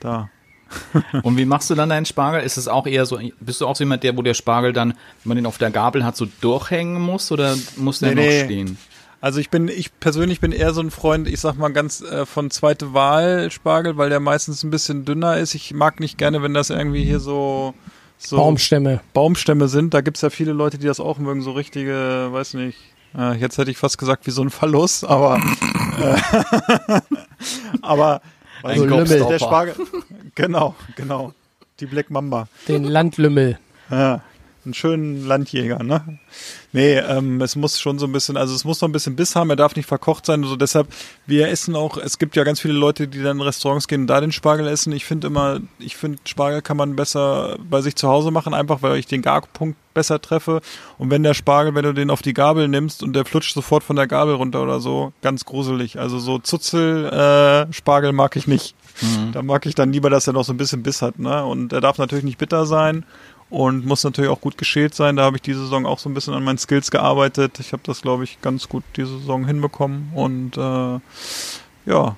da. Und wie machst du dann deinen Spargel? Ist es auch eher so, bist du auch so jemand, der, wo der Spargel dann, wenn man den auf der Gabel hat, so durchhängen muss oder muss der Nee, noch nee. stehen? Also ich bin, ich persönlich bin eher so ein Freund, ich sag mal ganz äh, von zweite Wahl Spargel, weil der meistens ein bisschen dünner ist. Ich mag nicht gerne, wenn das irgendwie hier so, so Baumstämme. Baumstämme sind. Da gibt's ja viele Leute, die das auch mögen, so richtige, weiß nicht. Äh, jetzt hätte ich fast gesagt wie so ein Verlust, aber äh, aber weiß So ich, Lümmel. der Spargel, genau, genau, die Black Mamba. Den Landlümmel. Ja, einen schönen Landjäger, ne? Nee, ähm, es muss schon so ein bisschen, also es muss noch ein bisschen Biss haben, er darf nicht verkocht sein. Also deshalb, wir essen auch, es gibt ja ganz viele Leute, die dann in Restaurants gehen und da den Spargel essen. Ich finde immer, ich finde, Spargel kann man besser bei sich zu Hause machen, einfach weil ich den Garpunkt besser treffe. Und wenn der Spargel, wenn du den auf die Gabel nimmst und der flutscht sofort von der Gabel runter oder so, ganz gruselig. Also so Zuzel, äh, Spargel mag ich nicht. Da mag ich dann lieber, dass er noch so ein bisschen Biss hat, ne? Und er darf natürlich nicht bitter sein und muss natürlich auch gut geschält sein. Da habe ich diese Saison auch so ein bisschen an meinen Skills gearbeitet. Ich habe das, glaube ich, ganz gut diese Saison hinbekommen und äh, ja,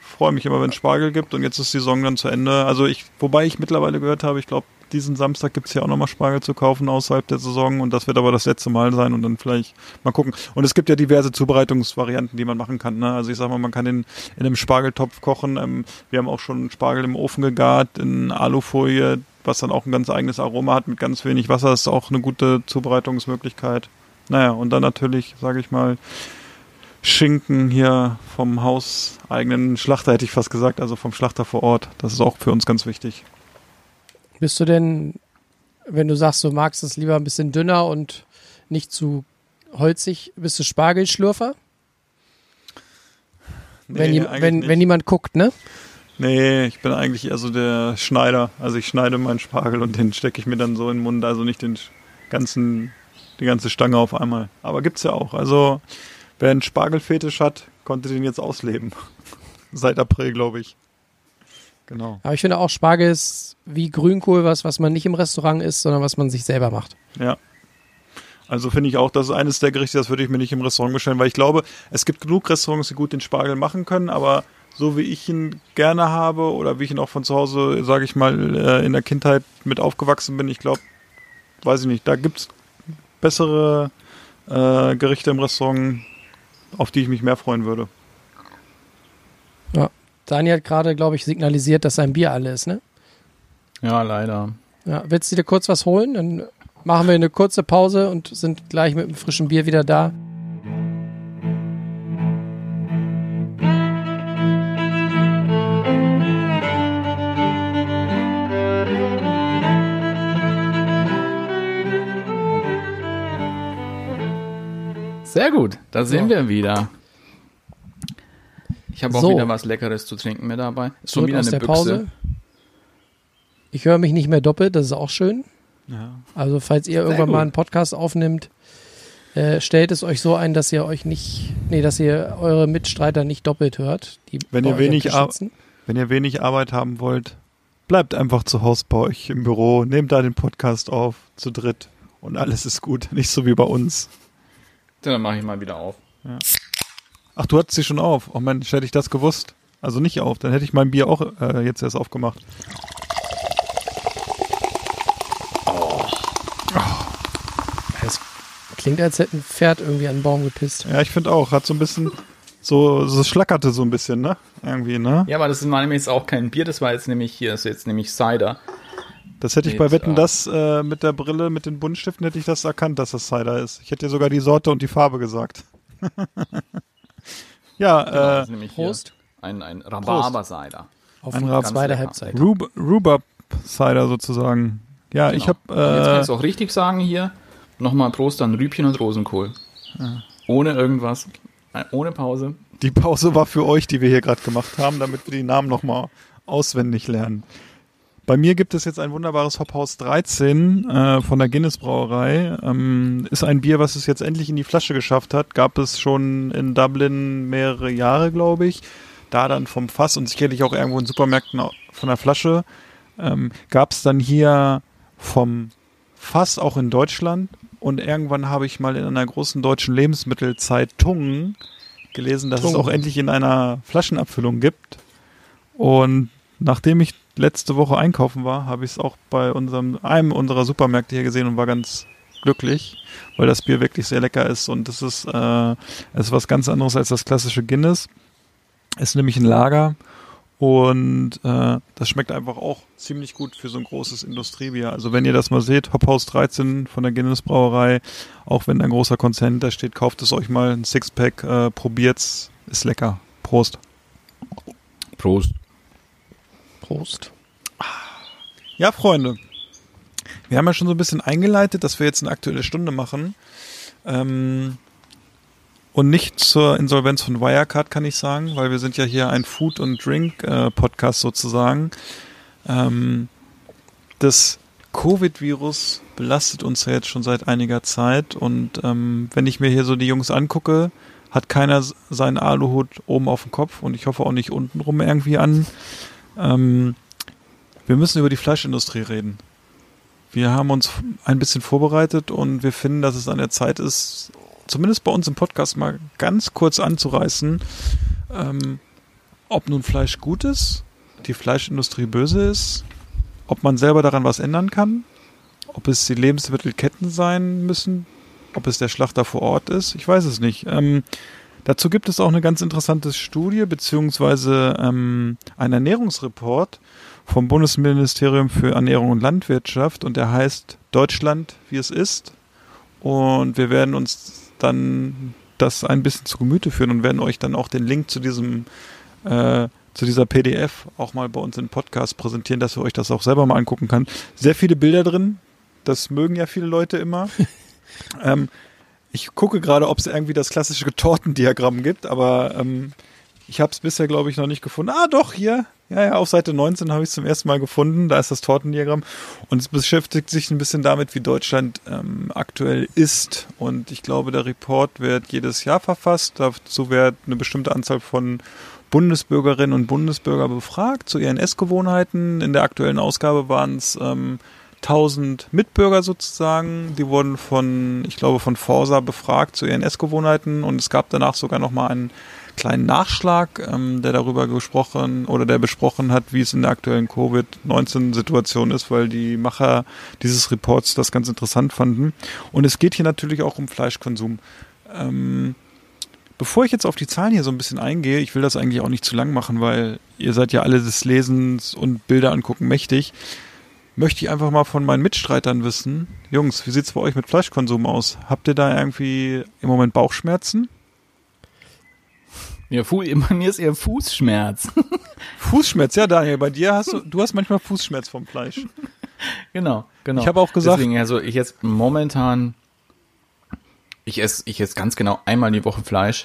freue mich immer, wenn es Spargel gibt und jetzt ist die Saison dann zu Ende. Also ich, wobei ich mittlerweile gehört habe, ich glaube, diesen Samstag gibt es hier auch nochmal Spargel zu kaufen außerhalb der Saison und das wird aber das letzte Mal sein und dann vielleicht mal gucken. Und es gibt ja diverse Zubereitungsvarianten, die man machen kann. Ne? Also ich sag mal, man kann den in einem Spargeltopf kochen. Ähm, wir haben auch schon Spargel im Ofen gegart, in Alufolie, was dann auch ein ganz eigenes Aroma hat mit ganz wenig Wasser. ist auch eine gute Zubereitungsmöglichkeit. Naja, und dann natürlich, sage ich mal, Schinken hier vom hauseigenen Schlachter, hätte ich fast gesagt, also vom Schlachter vor Ort. Das ist auch für uns ganz wichtig. Bist du denn, wenn du sagst, du magst es lieber ein bisschen dünner und nicht zu holzig, bist du Spargelschlürfer? wenn, eigentlich wenn, nicht. wenn niemand guckt, ne? Nee, ich bin eigentlich eher so der Schneider. Also ich schneide meinen Spargel und den stecke ich mir dann so in den Mund, also nicht den ganzen, die ganze Stange auf einmal. Aber gibt's ja auch. Also wer einen Spargelfetisch hat, konnte den jetzt ausleben. Seit April, glaube ich. Genau. Aber ich finde auch Spargel ist wie Grünkohl was, was man nicht im Restaurant isst, sondern was man sich selber macht. Ja. Also finde ich auch, das ist eines der Gerichte, das würde ich mir nicht im Restaurant bestellen, weil ich glaube, es gibt genug Restaurants, die gut den Spargel machen können, aber so wie ich ihn gerne habe oder wie ich ihn auch von zu Hause, sage ich mal, äh, in der Kindheit mit aufgewachsen bin, ich glaube, weiß ich nicht, da gibt's bessere äh, Gerichte im Restaurant, auf die ich mich mehr freuen würde. Ja. Dani hat gerade, glaube ich, signalisiert, dass sein Bier alle ist, ne? Ja, leider. Ja, willst du dir kurz was holen? Dann machen wir eine kurze Pause und sind gleich mit einem frischen Bier wieder da. Sehr gut, da sind So. wir wieder. Ich habe auch So. wieder was Leckeres zu trinken mit dabei. Ist schon Zurück wieder eine Büchse. Pause. Ich höre mich nicht mehr doppelt, das ist auch schön. Ja. Also falls ihr irgendwann gut. mal einen Podcast aufnimmt, äh, stellt es euch so ein, dass ihr euch nicht, nee, dass ihr eure Mitstreiter nicht doppelt hört. Die Wenn ihr wenig Ar-. Wenn ihr wenig Arbeit haben wollt, bleibt einfach zu Hause bei euch im Büro, nehmt da den Podcast auf, zu dritt und alles ist gut. Nicht so wie bei uns. So, Dann mache ich mal wieder auf. Ach, du hattest sie schon auf. Oh Mensch, hätte ich das gewusst. Also nicht auf, dann hätte ich mein Bier auch äh, jetzt erst aufgemacht. Es klingt, als hätte ein Pferd irgendwie an einen Baum gepisst. Ja, ich finde auch, hat so ein bisschen, so, so schlackerte so ein bisschen, ne? Irgendwie, ne? Ja, aber das war nämlich jetzt auch kein Bier, das war jetzt nämlich hier, das ist jetzt nämlich Cider. Das hätte ich bei Jetzt, Wetten, äh, das äh, mit der Brille, mit den Buntstiften, hätte ich das erkannt, dass das Cider ist. Ich hätte dir sogar die Sorte und die Farbe gesagt. ja, Genau, das äh, ist nämlich Prost. Hier ein, ein Rhabarber-Cider. Auf Ein Rab- zweite lecker. Halbzeit. Rhub Rhubarb Cider sozusagen. Ja, ich Genau. habe Und jetzt kann ich es äh, auch richtig sagen hier. Nochmal Prost an Rübchen und Rosenkohl. Ohne irgendwas. Äh, Ohne Pause. die Pause war für euch, die wir hier gerade gemacht haben, damit wir die Namen nochmal auswendig lernen. Bei mir gibt es jetzt ein wunderbares Hophaus 13 äh, von der Guinness Brauerei. Ähm, ist ein Bier, was es jetzt endlich in die Flasche geschafft hat. Gab es schon in Dublin mehrere Jahre, glaube ich. Da dann vom Fass und sicherlich auch irgendwo in Supermärkten von der Flasche. Ähm, Gab es dann hier vom Fass auch in Deutschland. Und irgendwann habe ich mal in einer großen deutschen Lebensmittelzeitung gelesen, dass es Tung. auch endlich in einer Flaschenabfüllung gibt. Und nachdem ich letzte Woche einkaufen war, habe ich es auch bei unserem, einem unserer Supermärkte hier gesehen und war ganz glücklich, weil das Bier wirklich sehr lecker ist und es ist, äh, ist was ganz anderes als das klassische Guinness. Es ist nämlich ein Lager und äh, das schmeckt einfach auch ziemlich gut für so ein großes Industriebier. Also wenn ihr das mal seht, Hophaus 13 von der Guinness Brauerei, auch wenn ein großer Konzern da steht, kauft es euch mal ein Sixpack, äh, probiert's, ist lecker. Prost. Prost. Prost. Ja, Freunde. Wir haben ja schon so ein bisschen eingeleitet, dass wir jetzt eine aktuelle Stunde machen. Ähm, und nicht zur Insolvenz von Wirecard, kann ich sagen, weil wir sind ja hier ein Food- und Drink-Podcast sozusagen. Ähm, das Covid-Virus belastet uns ja jetzt schon seit einiger Zeit und ähm, wenn ich mir hier so die Jungs angucke, hat keiner seinen Aluhut oben auf dem Kopf und ich hoffe auch nicht unten rum irgendwie an. Ähm, wir müssen über die Fleischindustrie reden. Wir haben uns ein bisschen vorbereitet und wir finden, dass es an der Zeit ist, zumindest bei uns im Podcast mal ganz kurz anzureißen, ähm, ob nun Fleisch gut ist, die Fleischindustrie böse ist, ob man selber daran was ändern kann, ob es die Lebensmittelketten sein müssen, ob es der Schlachter vor Ort ist, ich weiß es nicht. Ähm, dazu gibt es auch eine ganz interessante Studie, beziehungsweise ähm, ein Ernährungsreport vom Bundesministerium für Ernährung und Landwirtschaft und der heißt Deutschland, wie es ist. Und wir werden uns dann das ein bisschen zu Gemüte führen und werden euch dann auch den Link zu diesem äh, zu dieser PDF auch mal bei uns im Podcast präsentieren, dass ihr euch das auch selber mal angucken kann. Sehr viele Bilder drin. Das mögen ja viele Leute immer. ähm, ich gucke gerade, ob es irgendwie das klassische Tortendiagramm gibt, aber ähm, Ich habe es bisher, glaube ich, noch nicht gefunden. Ah, doch, hier. Ja, ja, auf Seite 19 habe ich es zum ersten Mal gefunden. Da ist das Tortendiagramm. Und es beschäftigt sich ein bisschen damit, wie Deutschland ähm, aktuell ist. Und ich glaube, der Report wird jedes Jahr verfasst. Dazu wird eine bestimmte Anzahl von Bundesbürgerinnen und Bundesbürger befragt zu ihren Essgewohnheiten. In der aktuellen Ausgabe waren es ähm, 1000 Mitbürger sozusagen. Die wurden von, ich glaube, von Forsa befragt zu ihren Essgewohnheiten. Und es gab danach sogar nochmal einen kleinen Nachschlag, ähm, der darüber gesprochen oder der besprochen hat, wie es in der aktuellen Covid-19-Situation ist, weil die Macher dieses Reports das ganz interessant fanden. Und es geht hier natürlich auch um Fleischkonsum. Ähm, bevor ich jetzt auf die Zahlen hier so ein bisschen eingehe, ich will das eigentlich auch nicht zu lang machen, weil ihr seid ja alle des Lesens und Bilder angucken mächtig, möchte ich einfach mal von meinen Mitstreitern wissen. Jungs, wie sieht es bei euch mit Fleischkonsum aus? Habt ihr da irgendwie im Moment Bauchschmerzen? Ja, Fu bei mir ist eher Fußschmerz. Fußschmerz, ja, Daniel, bei dir hast du, du hast manchmal Fußschmerz vom Fleisch. Genau, genau. Ich habe auch gesagt, Deswegen, also ich jetzt momentan, ich esse, ich esse ganz genau einmal die Woche Fleisch.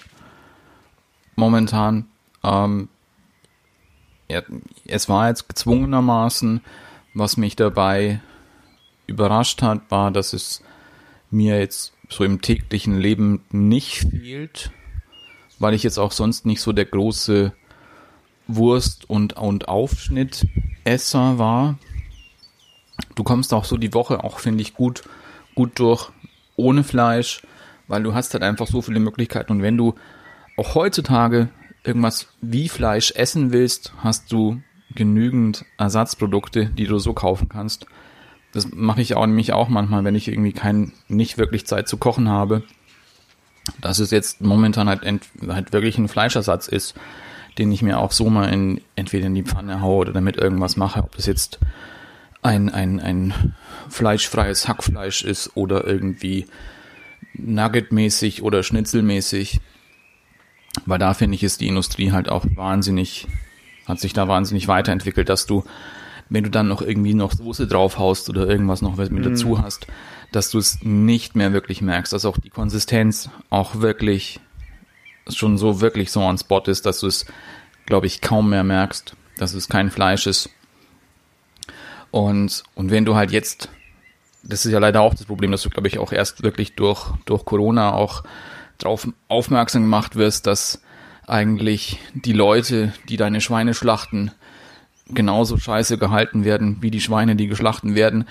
Momentan, ähm, ja, es war jetzt gezwungenermaßen, was mich dabei überrascht hat, war, dass es mir jetzt so im täglichen Leben nicht fehlt weil ich jetzt auch sonst nicht so der große Wurst- und, und Aufschnittesser war. Du kommst auch so die Woche auch, finde ich, gut, gut durch ohne Fleisch, weil du hast halt einfach so viele Möglichkeiten. Und wenn du auch heutzutage irgendwas wie Fleisch essen willst, hast du genügend Ersatzprodukte, die du so kaufen kannst. Das mache ich auch nämlich auch manchmal, wenn ich irgendwie kein, nicht wirklich Zeit zu kochen habe dass es jetzt momentan halt, ent, halt wirklich ein Fleischersatz ist, den ich mir auch so mal in, entweder in die Pfanne haue oder damit irgendwas mache, ob das jetzt ein, ein, ein fleischfreies Hackfleisch ist oder irgendwie Nuggetmäßig oder Schnitzelmäßig. Weil da finde ich, ist die Industrie halt auch wahnsinnig, hat sich da wahnsinnig weiterentwickelt, dass du, wenn du dann noch irgendwie noch Soße draufhaust oder irgendwas noch mit mm. dazu hast, dass du es nicht mehr wirklich merkst, dass auch die Konsistenz auch wirklich schon so wirklich so on spot ist, dass du es, glaube ich, kaum mehr merkst, dass es kein Fleisch ist. Und, und wenn du halt jetzt, das ist ja leider auch das Problem, dass du, glaube ich, auch erst wirklich durch, durch Corona auch darauf aufmerksam gemacht wirst, dass eigentlich die Leute, die deine Schweine schlachten, genauso scheiße gehalten werden wie die Schweine, die geschlachten werden.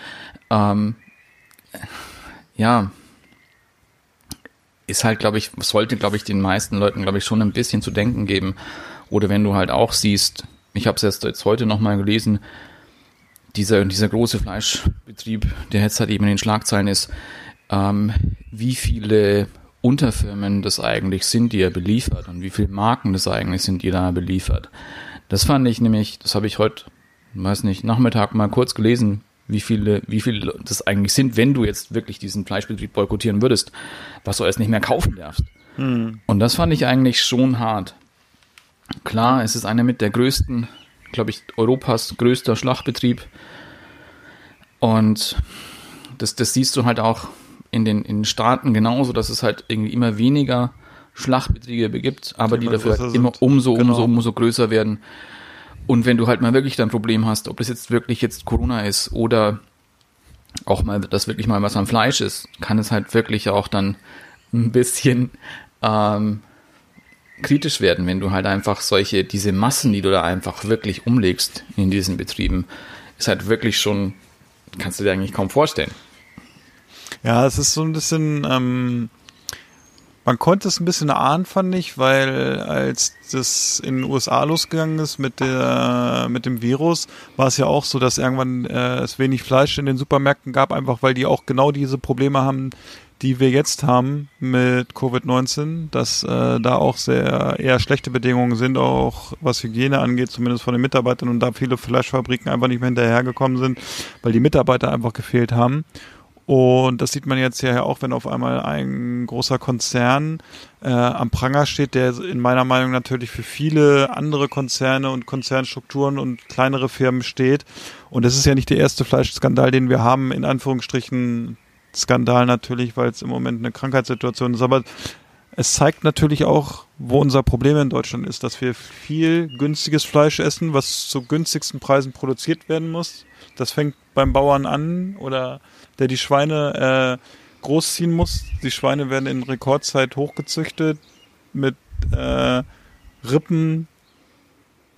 Ähm, ja, ist halt, glaube ich, sollte, glaube ich, den meisten Leuten, glaube ich, schon ein bisschen zu denken geben. Oder wenn du halt auch siehst, ich habe es jetzt, heute nochmal gelesen, dieser, dieser große Fleischbetrieb, der jetzt halt eben in den Schlagzeilen ist, ähm, wie viele Unterfirmen das eigentlich sind, die er beliefert und wie viele Marken das eigentlich sind, die er beliefert. Das fand ich nämlich, das habe ich heute, weiß nicht, Nachmittag mal kurz gelesen, wie viele, wie viele das eigentlich sind, wenn du jetzt wirklich diesen Fleischbetrieb boykottieren würdest, was du alles nicht mehr kaufen darfst. Hm. Und das fand ich eigentlich schon hart. Klar, es ist einer mit der größten, glaube ich, Europas größter Schlachtbetrieb. Und das, das siehst du halt auch in den, in den Staaten genauso, dass es halt irgendwie immer weniger Schlachtbetriebe gibt, aber die, die dafür halt immer umso, genau. umso, umso größer werden. Und wenn du halt mal wirklich dein Problem hast, ob das jetzt wirklich jetzt Corona ist oder auch mal, dass wirklich mal was am Fleisch ist, kann es halt wirklich auch dann ein bisschen ähm, kritisch werden, wenn du halt einfach solche, diese Massen, die du da einfach wirklich umlegst in diesen Betrieben, ist halt wirklich schon, kannst du dir eigentlich kaum vorstellen. Ja, es ist so ein bisschen, ähm, man konnte es ein bisschen ahnen, fand ich, weil als das in den USA losgegangen ist mit der mit dem Virus, war es ja auch so, dass irgendwann äh, es wenig Fleisch in den Supermärkten gab, einfach weil die auch genau diese Probleme haben, die wir jetzt haben mit Covid-19, dass äh, da auch sehr eher schlechte Bedingungen sind, auch was Hygiene angeht, zumindest von den Mitarbeitern und da viele Fleischfabriken einfach nicht mehr hinterhergekommen sind, weil die Mitarbeiter einfach gefehlt haben. Und das sieht man jetzt ja auch, wenn auf einmal ein großer Konzern äh, am Pranger steht, der in meiner Meinung natürlich für viele andere Konzerne und Konzernstrukturen und kleinere Firmen steht. Und das ist ja nicht der erste Fleischskandal, den wir haben, in Anführungsstrichen Skandal natürlich, weil es im Moment eine Krankheitssituation ist. Aber es zeigt natürlich auch, wo unser Problem in Deutschland ist, dass wir viel günstiges Fleisch essen, was zu günstigsten Preisen produziert werden muss. Das fängt beim Bauern an oder der die Schweine äh, großziehen muss. Die Schweine werden in Rekordzeit hochgezüchtet mit äh, Rippen,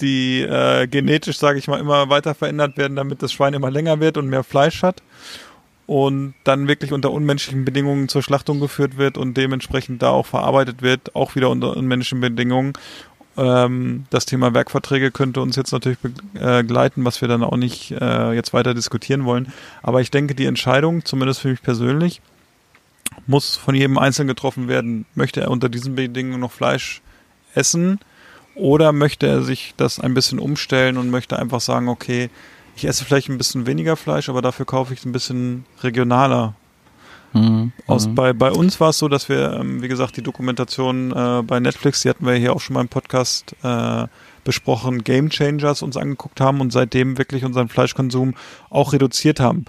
die äh, genetisch, sage ich mal, immer weiter verändert werden, damit das Schwein immer länger wird und mehr Fleisch hat und dann wirklich unter unmenschlichen Bedingungen zur Schlachtung geführt wird und dementsprechend da auch verarbeitet wird, auch wieder unter unmenschlichen Bedingungen. Ähm, das Thema Werkverträge könnte uns jetzt natürlich begleiten, was wir dann auch nicht äh, jetzt weiter diskutieren wollen. Aber ich denke, die Entscheidung, zumindest für mich persönlich, muss von jedem Einzelnen getroffen werden. Möchte er unter diesen Bedingungen noch Fleisch essen oder möchte er sich das ein bisschen umstellen und möchte einfach sagen, okay, ich esse vielleicht ein bisschen weniger Fleisch, aber dafür kaufe ich es ein bisschen regionaler. Mhm. Aus, mhm. bei, bei uns war es so, dass wir, ähm, wie gesagt, die Dokumentation äh, bei Netflix, die hatten wir hier auch schon mal im Podcast äh, besprochen, Game Changers uns angeguckt haben und seitdem wirklich unseren Fleischkonsum auch reduziert haben.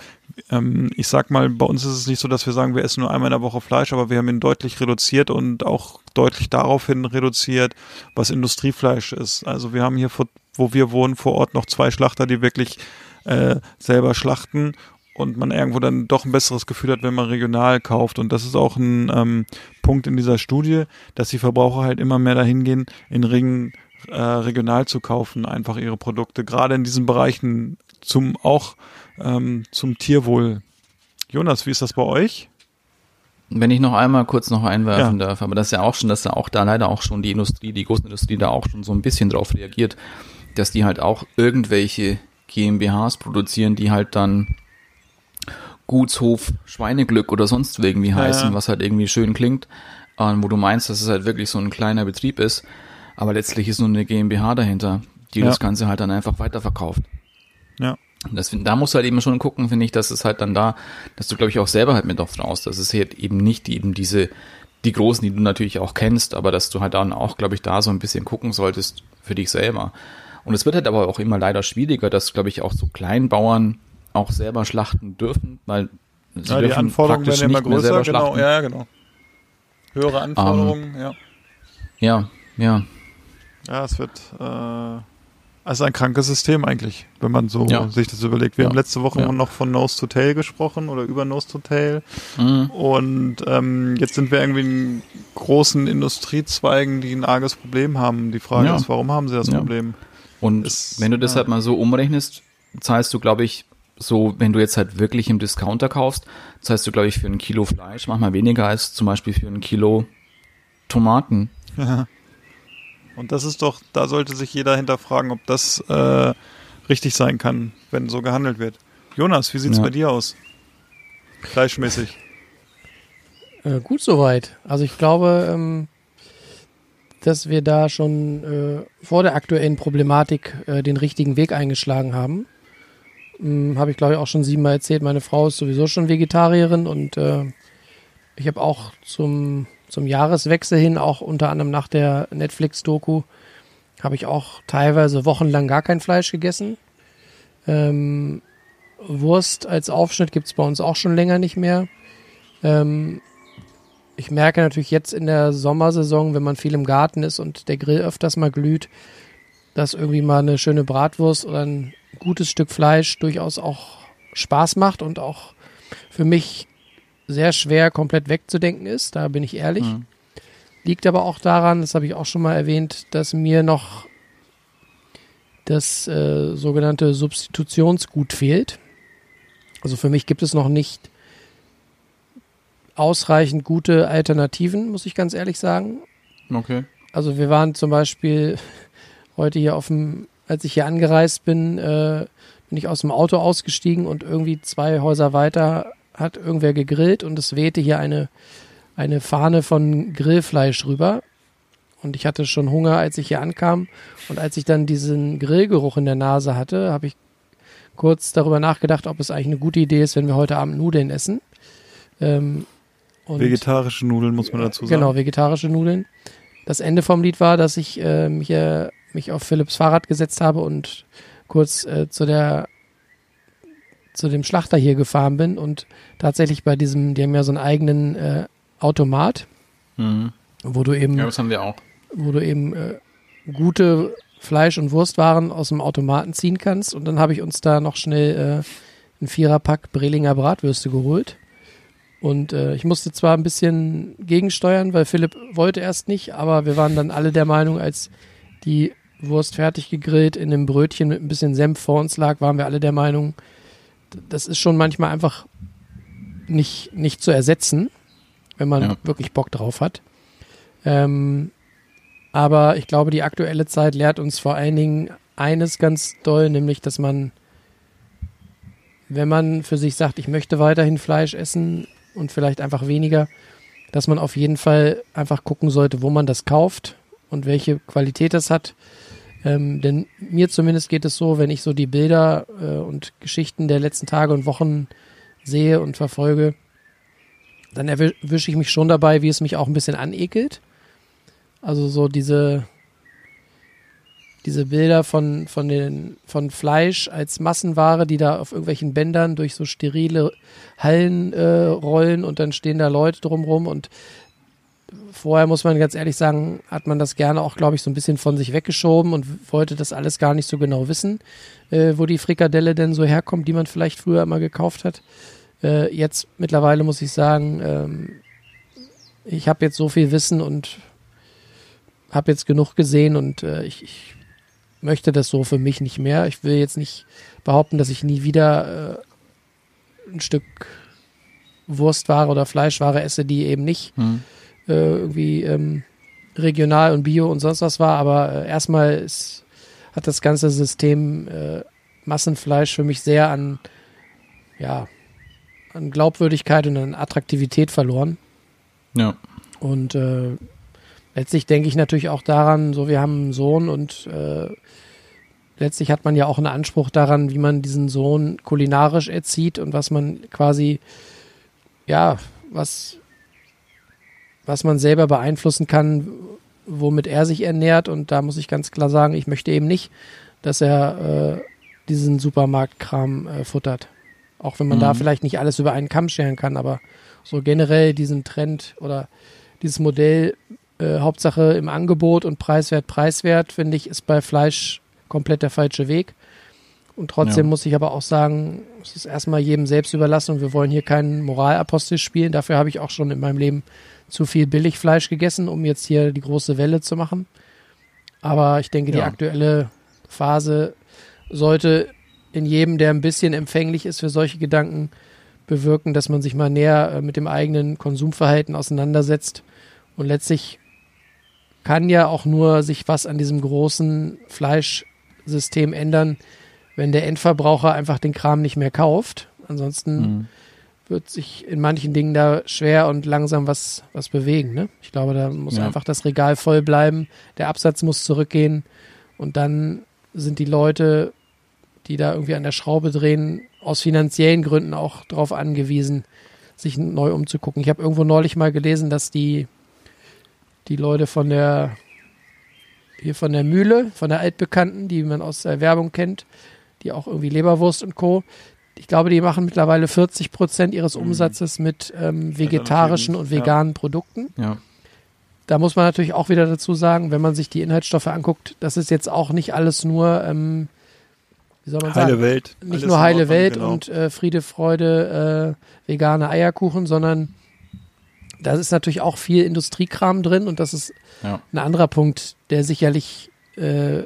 Ähm, ich sag mal, bei uns ist es nicht so, dass wir sagen, wir essen nur einmal in der Woche Fleisch, aber wir haben ihn deutlich reduziert und auch deutlich daraufhin reduziert, was Industriefleisch ist. Also wir haben hier, vor, wo wir wohnen, vor Ort noch zwei Schlachter, die wirklich äh, selber schlachten und man irgendwo dann doch ein besseres Gefühl hat, wenn man regional kauft. Und das ist auch ein ähm, Punkt in dieser Studie, dass die Verbraucher halt immer mehr dahin gehen, in Ringen äh, regional zu kaufen, einfach ihre Produkte, gerade in diesen Bereichen zum auch ähm, zum Tierwohl. Jonas, wie ist das bei euch? Wenn ich noch einmal kurz noch einwerfen ja. darf, aber das ist ja auch schon, dass da auch da leider auch schon die Industrie, die große Industrie da auch schon so ein bisschen drauf reagiert, dass die halt auch irgendwelche GmbHs produzieren, die halt dann Gutshof Schweineglück oder sonst irgendwie heißen, ja. was halt irgendwie schön klingt, ähm, wo du meinst, dass es halt wirklich so ein kleiner Betrieb ist, aber letztlich ist nur eine GmbH dahinter, die ja. das Ganze halt dann einfach weiterverkauft. Ja. Das, da musst du halt eben schon gucken, finde ich, dass es halt dann da, dass du, glaube ich, auch selber halt mit drauf raus, dass es halt eben nicht die, eben diese, die Großen, die du natürlich auch kennst, aber dass du halt dann auch, glaube ich, da so ein bisschen gucken solltest für dich selber. Und es wird halt aber auch immer leider schwieriger, dass, glaube ich, auch so Kleinbauern auch selber schlachten dürfen, weil sie ja, die Anforderungen werden immer größer, genau, ja, genau. Höhere Anforderungen, um, ja. Ja, ja. Ja, es wird äh, also ein krankes System eigentlich, wenn man so ja. sich das überlegt. Wir ja. haben letzte Woche ja. noch von Nose to Tail gesprochen oder über Nose to Tail. Mhm. Und ähm, jetzt sind wir irgendwie in großen Industriezweigen, die ein arges Problem haben. Die Frage ist, warum haben sie das Problem? Und ist, wenn du das halt mal so umrechnest, zahlst du, glaube ich, so, wenn du jetzt halt wirklich im Discounter kaufst, zahlst du, glaube ich, für ein Kilo Fleisch manchmal weniger als zum Beispiel für ein Kilo Tomaten. Und das ist doch, da sollte sich jeder hinterfragen, ob das äh, richtig sein kann, wenn so gehandelt wird. Jonas, wie sieht's ja. bei dir aus? Fleischmäßig. Äh, gut soweit. Also ich glaube, ähm, dass wir da schon äh, vor der aktuellen Problematik äh, den richtigen Weg eingeschlagen haben. Hm, habe ich, glaube ich, auch schon siebenmal erzählt. Meine Frau ist sowieso schon Vegetarierin und äh, ich habe auch zum zum Jahreswechsel hin, auch unter anderem nach der Netflix-Doku, habe ich auch teilweise wochenlang gar kein Fleisch gegessen. Ähm, Wurst als Aufschnitt gibt es bei uns auch schon länger nicht mehr. Ähm, ich merke natürlich jetzt in der Sommersaison, wenn man viel im Garten ist und der Grill öfters mal glüht, dass irgendwie mal eine schöne Bratwurst oder ein gutes Stück Fleisch durchaus auch Spaß macht und auch für mich sehr schwer komplett wegzudenken ist, da bin ich ehrlich. Mhm. Liegt aber auch daran, das habe ich auch schon mal erwähnt, dass mir noch das äh, sogenannte Substitutionsgut fehlt. Also für mich gibt es noch nicht ausreichend gute Alternativen, muss ich ganz ehrlich sagen. Okay. Also wir waren zum Beispiel heute hier auf dem, als ich hier angereist bin, äh, bin ich aus dem Auto ausgestiegen und irgendwie zwei Häuser weiter hat irgendwer gegrillt und es wehte hier eine, eine Fahne von Grillfleisch rüber. Und ich hatte schon Hunger, als ich hier ankam. Und als ich dann diesen Grillgeruch in der Nase hatte, habe ich kurz darüber nachgedacht, ob es eigentlich eine gute Idee ist, wenn wir heute Abend Nudeln essen. Ähm, vegetarische Nudeln muss man dazu sagen. Genau, vegetarische Nudeln. Das Ende vom Lied war, dass ich äh, mich, äh, mich auf Philips Fahrrad gesetzt habe und kurz äh, zu der zu dem Schlachter hier gefahren bin und tatsächlich bei diesem, die haben ja so einen eigenen äh, Automat. Mhm. wo du eben Ja, das haben wir auch. wo du eben äh, gute Fleisch- und Wurstwaren aus dem Automaten ziehen kannst. Und dann habe ich uns da noch schnell äh, einen Viererpack Brelinger Bratwürste geholt. Und äh, ich musste zwar ein bisschen gegensteuern, weil Philipp wollte erst nicht, aber wir waren dann alle der Meinung, als die Wurst fertig gegrillt in einem Brötchen mit ein bisschen Senf vor uns lag, waren wir alle der Meinung, das ist schon manchmal einfach nicht, nicht zu ersetzen, wenn man Ja. wirklich Bock drauf hat. Ähm, aber ich glaube, die aktuelle Zeit lehrt uns vor allen Dingen eines ganz doll, nämlich, dass man, wenn man für sich sagt, ich möchte weiterhin Fleisch essen und vielleicht einfach weniger, dass man auf jeden Fall einfach gucken sollte, wo man das kauft und welche Qualität das hat. Ähm, denn mir zumindest geht es so, wenn ich so die Bilder äh, und Geschichten der letzten Tage und Wochen sehe und verfolge, dann erwische ich mich schon dabei, wie es mich auch ein bisschen anekelt. Also so diese, diese Bilder von, von, den, von Fleisch als Massenware, die da auf irgendwelchen Bändern durch so sterile Hallen äh, rollen und dann stehen da Leute drumrum und vorher muss man ganz ehrlich sagen, hat man das gerne auch, glaube ich, so ein bisschen von sich weggeschoben und wollte das alles gar nicht so genau wissen, äh, wo die Frikadelle denn so herkommt, die man vielleicht früher immer gekauft hat. Äh, jetzt mittlerweile muss ich sagen, ähm, ich habe jetzt so viel Wissen und habe jetzt genug gesehen und äh, ich, ich möchte das so für mich nicht mehr. Ich will jetzt nicht behaupten, dass ich nie wieder äh, ein Stück Wurstware oder Fleischware esse, die eben nicht Hm. Äh, irgendwie ähm, regional und bio und sonst was war, aber äh, erstmal ist, hat das ganze System äh, Massenfleisch für mich sehr an, ja, an Glaubwürdigkeit und an Attraktivität verloren. Ja. Und äh, letztlich denke ich natürlich auch daran, so wir haben einen Sohn und äh, letztlich hat man ja auch einen Anspruch daran, wie man diesen Sohn kulinarisch erzieht und was man quasi, ja, was, was man selber beeinflussen kann, womit er sich ernährt. Und da muss ich ganz klar sagen, ich möchte eben nicht, dass er äh, diesen Supermarktkram äh, futtert. Auch wenn man da Mhm. vielleicht nicht alles über einen Kamm scheren kann, aber so generell diesen Trend oder dieses Modell, äh, Hauptsache im Angebot und preiswert, preiswert, finde ich, ist bei Fleisch komplett der falsche Weg. Und trotzdem Ja. muss ich aber auch sagen, es ist erstmal jedem selbst überlassen und wir wollen hier keinen Moralapostel spielen. Dafür habe ich auch schon in meinem Leben zu viel Billigfleisch gegessen, um jetzt hier die große Welle zu machen. Aber ich denke, die Ja. aktuelle Phase sollte in jedem, der ein bisschen empfänglich ist für solche Gedanken, bewirken, dass man sich mal näher äh, mit dem eigenen Konsumverhalten auseinandersetzt. Und letztlich kann ja auch nur sich was an diesem großen Fleischsystem ändern, wenn der Endverbraucher einfach den Kram nicht mehr kauft. Ansonsten Mhm. Wird sich in manchen Dingen da schwer und langsam was, was bewegen. Ne? Ich glaube, da muss Ja. einfach das Regal voll bleiben, der Absatz muss zurückgehen und dann sind die Leute, die da irgendwie an der Schraube drehen, aus finanziellen Gründen auch darauf angewiesen, sich neu umzugucken. Ich habe irgendwo neulich mal gelesen, dass die, die Leute von der hier von der Mühle, von der Altbekannten, die man aus der Werbung kennt, die auch irgendwie Leberwurst und Co. Ich glaube, die machen mittlerweile 40 Prozent ihres Umsatzes mit ähm, vegetarischen und veganen Produkten. Ja. Da muss man natürlich auch wieder dazu sagen, wenn man sich die Inhaltsstoffe anguckt, das ist jetzt auch nicht alles nur, ähm, wie soll man Heile sagen, Welt. nicht Alles nur heile Ordnung, Welt genau. und äh, Friede, Freude, äh, vegane Eierkuchen, sondern da ist natürlich auch viel Industriekram drin und das ist Ja. ein anderer Punkt, der sicherlich äh,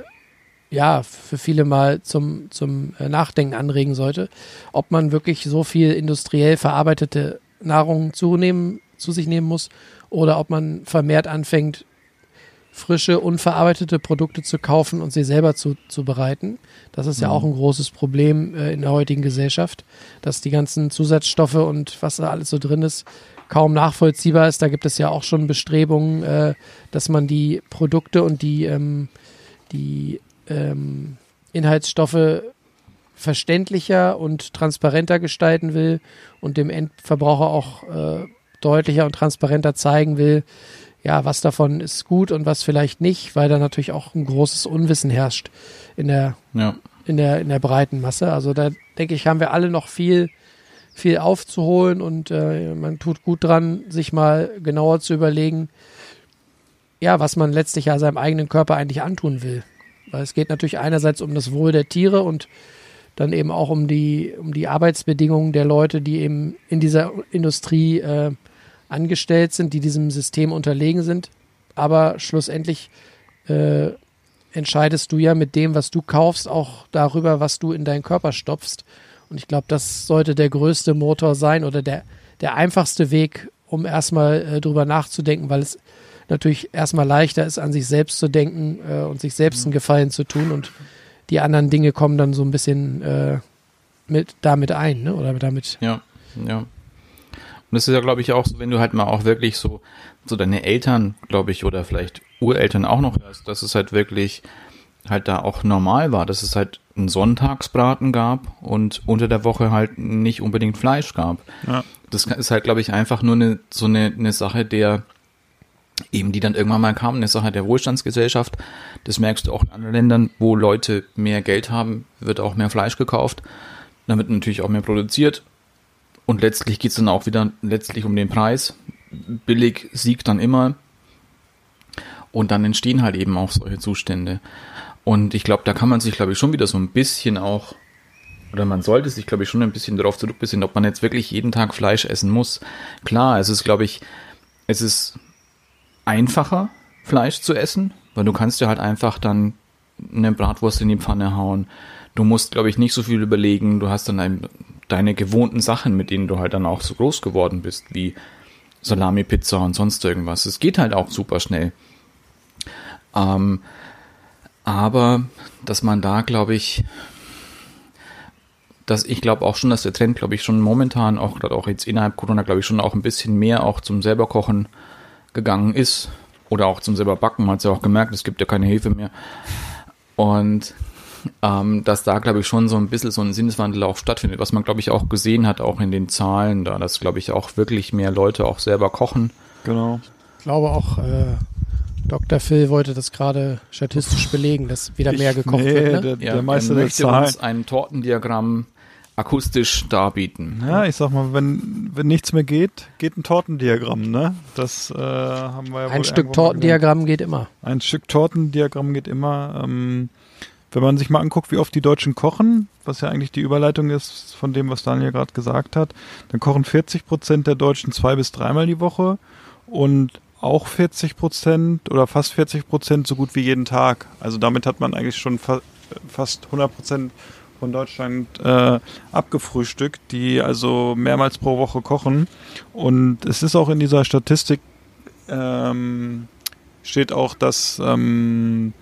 ja für viele mal zum, zum äh, Nachdenken anregen sollte, ob man wirklich so viel industriell verarbeitete Nahrung zunehmen, zu sich nehmen muss oder ob man vermehrt anfängt, frische, unverarbeitete Produkte zu kaufen und sie selber zu, zu bereiten. Das ist ja auch ein großes Problem äh, in der heutigen Gesellschaft, dass die ganzen Zusatzstoffe und was da alles so drin ist, kaum nachvollziehbar ist. Da gibt es ja auch schon Bestrebungen, äh, dass man die Produkte und die, ähm, die ähm, Inhaltsstoffe verständlicher und transparenter gestalten will und dem Endverbraucher auch äh, deutlicher und transparenter zeigen will, ja, was davon ist gut und was vielleicht nicht, weil da natürlich auch ein großes Unwissen herrscht in der, Ja. in der, in der breiten Masse. Also da denke ich, haben wir alle noch viel, viel aufzuholen und äh, man tut gut dran, sich mal genauer zu überlegen, ja, was man letztlich ja seinem eigenen Körper eigentlich antun will. Weil es geht natürlich einerseits um das Wohl der Tiere und dann eben auch um die, um die Arbeitsbedingungen der Leute, die eben in dieser Industrie äh, angestellt sind, die diesem System unterlegen sind. Aber schlussendlich äh, entscheidest du ja mit dem, was du kaufst, auch darüber, was du in deinen Körper stopfst. Und ich glaube, das sollte der größte Motor sein oder der, der einfachste Weg, um erstmal äh, drüber nachzudenken, weil es natürlich erstmal leichter ist, an sich selbst zu denken äh, und sich selbst einen Gefallen zu tun und die anderen Dinge kommen dann so ein bisschen äh, mit damit ein, ne? Oder damit. Ja, ja. Und das ist ja, glaube ich, auch so, wenn du halt mal auch wirklich so, so deine Eltern, glaube ich, oder vielleicht Ureltern auch noch hörst, dass es halt wirklich halt da auch normal war, dass es halt einen Sonntagsbraten gab und unter der Woche halt nicht unbedingt Fleisch gab. Ja. Das ist halt, glaube ich, einfach nur eine, so eine, eine Sache der, eben die dann irgendwann mal kam, eine Sache der Wohlstandsgesellschaft. Das merkst du auch in anderen Ländern, wo Leute mehr Geld haben, wird auch mehr Fleisch gekauft. Dann wird natürlich auch mehr produziert. Und letztlich geht es dann auch wieder letztlich um den Preis. Billig siegt dann immer. Und dann entstehen halt eben auch solche Zustände. Und ich glaube, da kann man sich, glaube ich, schon wieder so ein bisschen auch, oder man sollte sich, glaube ich, schon ein bisschen darauf zurückbesinnen, ob man jetzt wirklich jeden Tag Fleisch essen muss. Klar, es ist, glaube ich, es ist einfacher, Fleisch zu essen, weil du kannst dir halt einfach dann eine Bratwurst in die Pfanne hauen. Du musst, glaube ich, nicht so viel überlegen. Du hast dann ein, deine gewohnten Sachen, mit denen du halt dann auch so groß geworden bist, wie Salami-Pizza und sonst irgendwas. Es geht halt auch super schnell. Ähm, aber, dass man da, glaube ich, dass ich glaube auch schon, dass der Trend, glaube ich, schon momentan, auch gerade auch jetzt innerhalb Corona, glaube ich, schon auch ein bisschen mehr auch zum selber Kochen gegangen ist. Oder auch zum selber Backen, man hat ja auch gemerkt, es gibt ja keine Hefe mehr. Und ähm, dass da, glaube ich, schon so ein bisschen so ein Sinneswandel auch stattfindet, was man, glaube ich, auch gesehen hat, auch in den Zahlen da, dass, glaube ich, auch wirklich mehr Leute auch selber kochen. Genau. Ich glaube auch, äh, Dr. Phil wollte das gerade statistisch belegen, dass wieder mehr gekocht nee, wird. Ne? Der, Ja, der Meister er der möchte Zahlen. uns ein Tortendiagramm akustisch darbieten. Ja, ich sag mal, wenn, wenn nichts mehr geht, geht ein Tortendiagramm, ne? Das äh, haben wir ja wohl Ein Stück Tortendiagramm geht immer. Ein Stück Tortendiagramm geht immer. Ähm, wenn man sich mal anguckt, wie oft die Deutschen kochen, was ja eigentlich die Überleitung ist von dem, was Daniel gerade gesagt hat, dann kochen 40 Prozent der Deutschen zwei bis dreimal die Woche und auch 40 Prozent oder fast 40 Prozent so gut wie jeden Tag. Also damit hat man eigentlich schon fa fast 100 Prozent von Deutschland äh, abgefrühstückt, die also mehrmals pro Woche kochen. Und es ist auch in dieser Statistik ähm, steht auch, dass ähm,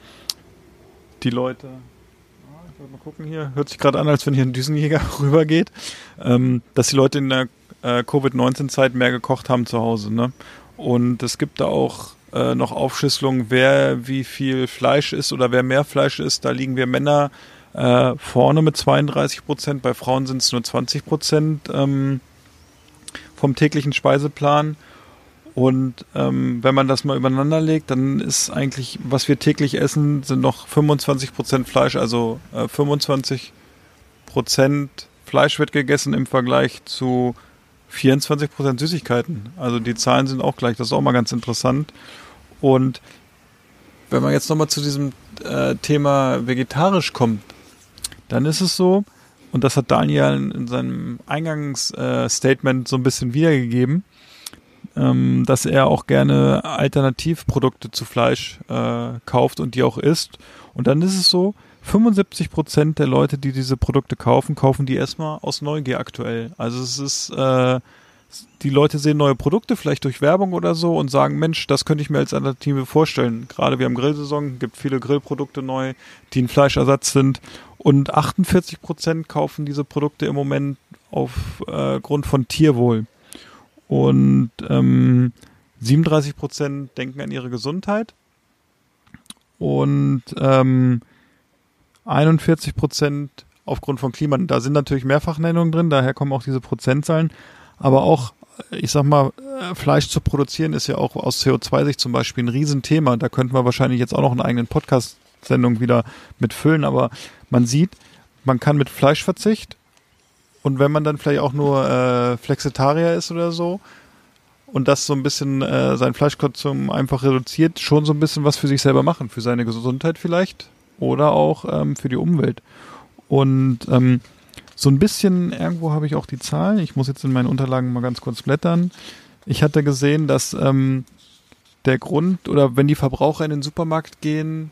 die Leute Ah, ich wollte mal gucken hier, hört sich gerade an, als wenn hier ein Düsenjäger rübergeht, ähm, dass die Leute in der äh, Covid-19-Zeit mehr gekocht haben zu Hause. Ne? Und es gibt da auch äh, noch Aufschlüsselungen, wer wie viel Fleisch isst oder wer mehr Fleisch isst. Da liegen wir Männer äh, vorne mit 32 Prozent, bei Frauen sind es nur 20 Prozent ähm, vom täglichen Speiseplan. Und ähm, wenn man das mal übereinander legt, dann ist eigentlich, was wir täglich essen, sind noch 25 Prozent Fleisch, also äh, 25 Prozent Fleisch wird gegessen im Vergleich zu 24 Prozent Süßigkeiten. Also die Zahlen sind auch gleich, das ist auch mal ganz interessant. Und wenn man jetzt nochmal zu diesem äh, Thema vegetarisch kommt, dann ist es so, und das hat Daniel in, in seinem Eingangsstatement äh, so ein bisschen wiedergegeben, ähm, dass er auch gerne Alternativprodukte zu Fleisch äh, kauft und die auch isst. Und dann ist es so, 75 Prozent der Leute, die diese Produkte kaufen, kaufen die erstmal aus Neugier aktuell. Also es ist, äh, die Leute sehen neue Produkte, vielleicht durch Werbung oder so und sagen, Mensch, das könnte ich mir als Alternative vorstellen. Gerade wir haben Grillsaison, gibt viele Grillprodukte neu, die ein Fleischersatz sind. Und 48 Prozent kaufen diese Produkte im Moment auf äh, von Tierwohl. Und ähm, 37 Prozent denken an ihre Gesundheit. Und ähm, 41 Prozent aufgrund von Klima. Da sind natürlich Mehrfachnennungen drin, daher kommen auch diese Prozentzahlen. Aber auch, ich sag mal, äh, Fleisch zu produzieren ist ja auch aus CO2-Sicht zum Beispiel ein Riesenthema. Da könnten wir wahrscheinlich jetzt auch noch einen eigenen Podcast-Sendung wieder mitfüllen. Aber man sieht, man kann mit Fleischverzicht und wenn man dann vielleicht auch nur äh, Flexitarier ist oder so und das so ein bisschen äh, sein Fleischkonsum einfach reduziert, schon so ein bisschen was für sich selber machen, für seine Gesundheit vielleicht oder auch ähm, für die Umwelt. Und ähm, so ein bisschen, irgendwo habe ich auch die Zahlen, ich muss jetzt in meinen Unterlagen mal ganz kurz blättern. Ich hatte gesehen, dass ähm, der Grund oder wenn die Verbraucher in den Supermarkt gehen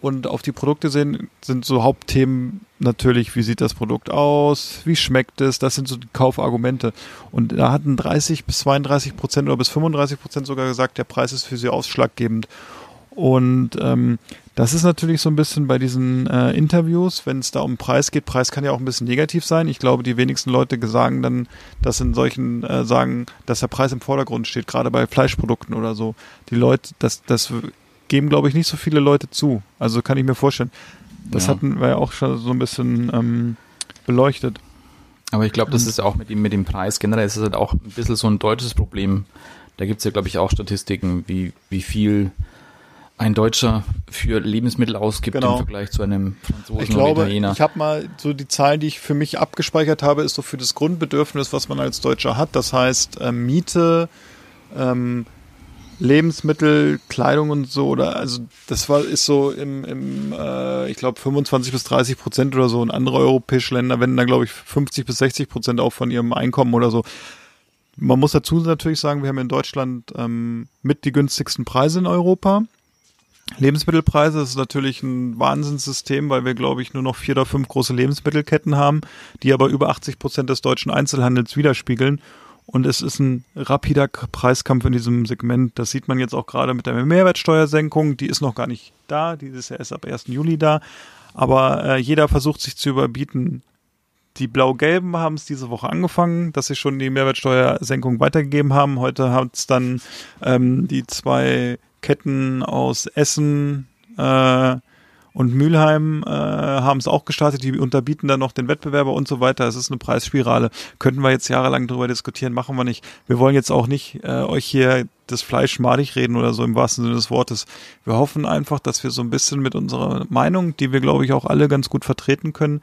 und auf die Produkte sehen, sind so Hauptthemen natürlich, wie sieht das Produkt aus, wie schmeckt es, das sind so die Kaufargumente. Und da hatten 30 bis 32 Prozent oder bis 35 Prozent sogar gesagt, der Preis ist für sie ausschlaggebend. Und ähm, das ist natürlich so ein bisschen bei diesen äh, Interviews, wenn es da um Preis geht. Preis kann ja auch ein bisschen negativ sein. Ich glaube, die wenigsten Leute sagen dann, dass in solchen äh, sagen, dass der Preis im Vordergrund steht, gerade bei Fleischprodukten oder so. Die Leute, das, das geben, glaube ich, nicht so viele Leute zu. Also kann ich mir vorstellen. Das Ja. hatten wir ja auch schon so ein bisschen ähm, beleuchtet. Aber ich glaube, das ist auch mit dem, mit dem Preis generell ist es halt auch ein bisschen so ein deutsches Problem. Da gibt es ja, glaube ich, auch Statistiken, wie, wie viel ein Deutscher für Lebensmittel ausgibt Genau. im Vergleich zu einem Franzosen Ich oder glaube, Italiener. ich habe mal so die Zahlen, die ich für mich abgespeichert habe, ist so für das Grundbedürfnis, was man als Deutscher hat. Das heißt ähm, Miete, ähm, Lebensmittel, Kleidung und so. Oder also das war ist so im, im äh, ich glaube 25 bis 30 Prozent oder so. Und andere europäische Länder wenden da glaube ich 50 bis 60 Prozent auch von ihrem Einkommen oder so. Man muss dazu natürlich sagen, wir haben in Deutschland ähm, mit die günstigsten Preise in Europa. Lebensmittelpreise, ist natürlich ein Wahnsinnssystem, weil wir, glaube ich, nur noch vier oder fünf große Lebensmittelketten haben, die aber über 80 Prozent des deutschen Einzelhandels widerspiegeln. Und es ist ein rapider Preiskampf in diesem Segment. Das sieht man jetzt auch gerade mit der Mehrwertsteuersenkung. Die ist noch gar nicht da. Die ist ja erst ab 1. Juli da. Aber äh, jeder versucht sich zu überbieten. Die Blau-Gelben haben es diese Woche angefangen, dass sie schon die Mehrwertsteuersenkung weitergegeben haben. Heute hat es dann ähm, die zwei Ketten aus Essen äh, und Mülheim äh, haben es auch gestartet. Die unterbieten dann noch den Wettbewerber und so weiter. Es ist eine Preisspirale. Könnten wir jetzt jahrelang drüber diskutieren, machen wir nicht. Wir wollen jetzt auch nicht äh, euch hier das Fleisch madig reden oder so im wahrsten Sinne des Wortes. Wir hoffen einfach, dass wir so ein bisschen mit unserer Meinung, die wir glaube ich auch alle ganz gut vertreten können,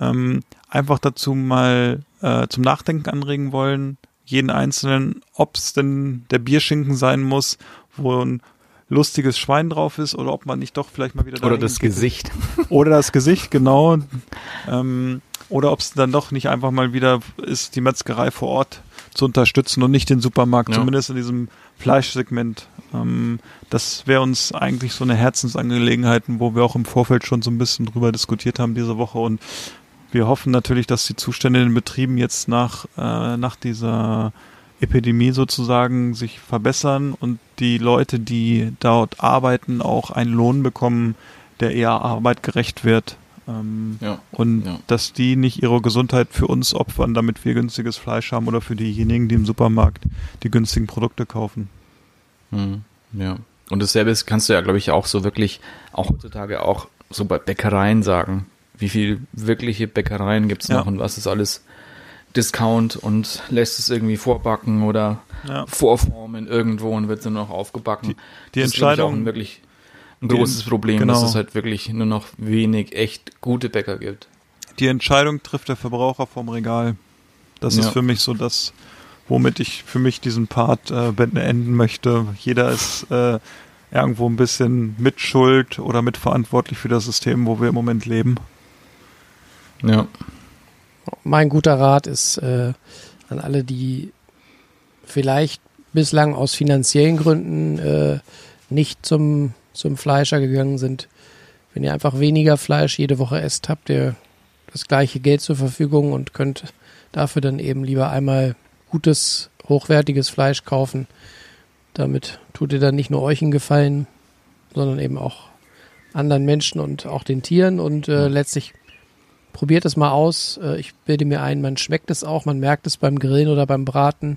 ähm, einfach dazu mal äh, zum Nachdenken anregen wollen. Jeden Einzelnen, ob es denn der Bierschinken sein muss, wo ein lustiges Schwein drauf ist oder ob man nicht doch vielleicht mal wieder oder das geht. Gesicht. Oder das Gesicht, genau. Ähm, oder ob es dann doch nicht einfach mal wieder ist, die Metzgerei vor Ort zu unterstützen und nicht den Supermarkt, Ja. zumindest in diesem Fleischsegment. Ähm, das wäre uns eigentlich so eine Herzensangelegenheit, wo wir auch im Vorfeld schon so ein bisschen drüber diskutiert haben diese Woche. Und wir hoffen natürlich, dass die Zustände in den Betrieben jetzt nach, äh, nach dieser Epidemie sozusagen sich verbessern und die Leute, die dort arbeiten, auch einen Lohn bekommen, der eher Arbeit gerecht wird. Ähm, Ja. und Ja. dass die nicht ihre Gesundheit für uns opfern, damit wir günstiges Fleisch haben oder für diejenigen, die im Supermarkt die günstigen Produkte kaufen. Mhm. Ja. Und dasselbe kannst du ja, glaube ich, auch so wirklich, auch heutzutage auch so bei Bäckereien sagen. Wie viel wirkliche Bäckereien gibt es Ja. noch und was ist alles Discount und lässt es irgendwie vorbacken oder Ja. vorformen irgendwo und wird dann noch aufgebacken. Die das ist, glaub ich, auch Entscheidung- ein wirklich ein Die- großes Problem, genau. dass es halt wirklich nur noch wenig echt gute Bäcker gibt. Die Entscheidung trifft der Verbraucher vom Regal. Das Ja. ist für mich so das, womit ich für mich diesen Part äh, beenden möchte. Jeder ist äh, irgendwo ein bisschen mitschuld oder mitverantwortlich für das System, wo wir im Moment leben. Ja. Mein guter Rat ist äh, an alle, die vielleicht bislang aus finanziellen Gründen äh, nicht zum, zum Fleischer gegangen sind. Wenn ihr einfach weniger Fleisch jede Woche esst, habt ihr das gleiche Geld zur Verfügung und könnt dafür dann eben lieber einmal gutes, hochwertiges Fleisch kaufen. Damit tut ihr dann nicht nur euch einen Gefallen, sondern eben auch anderen Menschen und auch den Tieren und äh, letztlich probiert es mal aus. Äh, ich bilde mir ein, man schmeckt es auch, man merkt es beim Grillen oder beim Braten,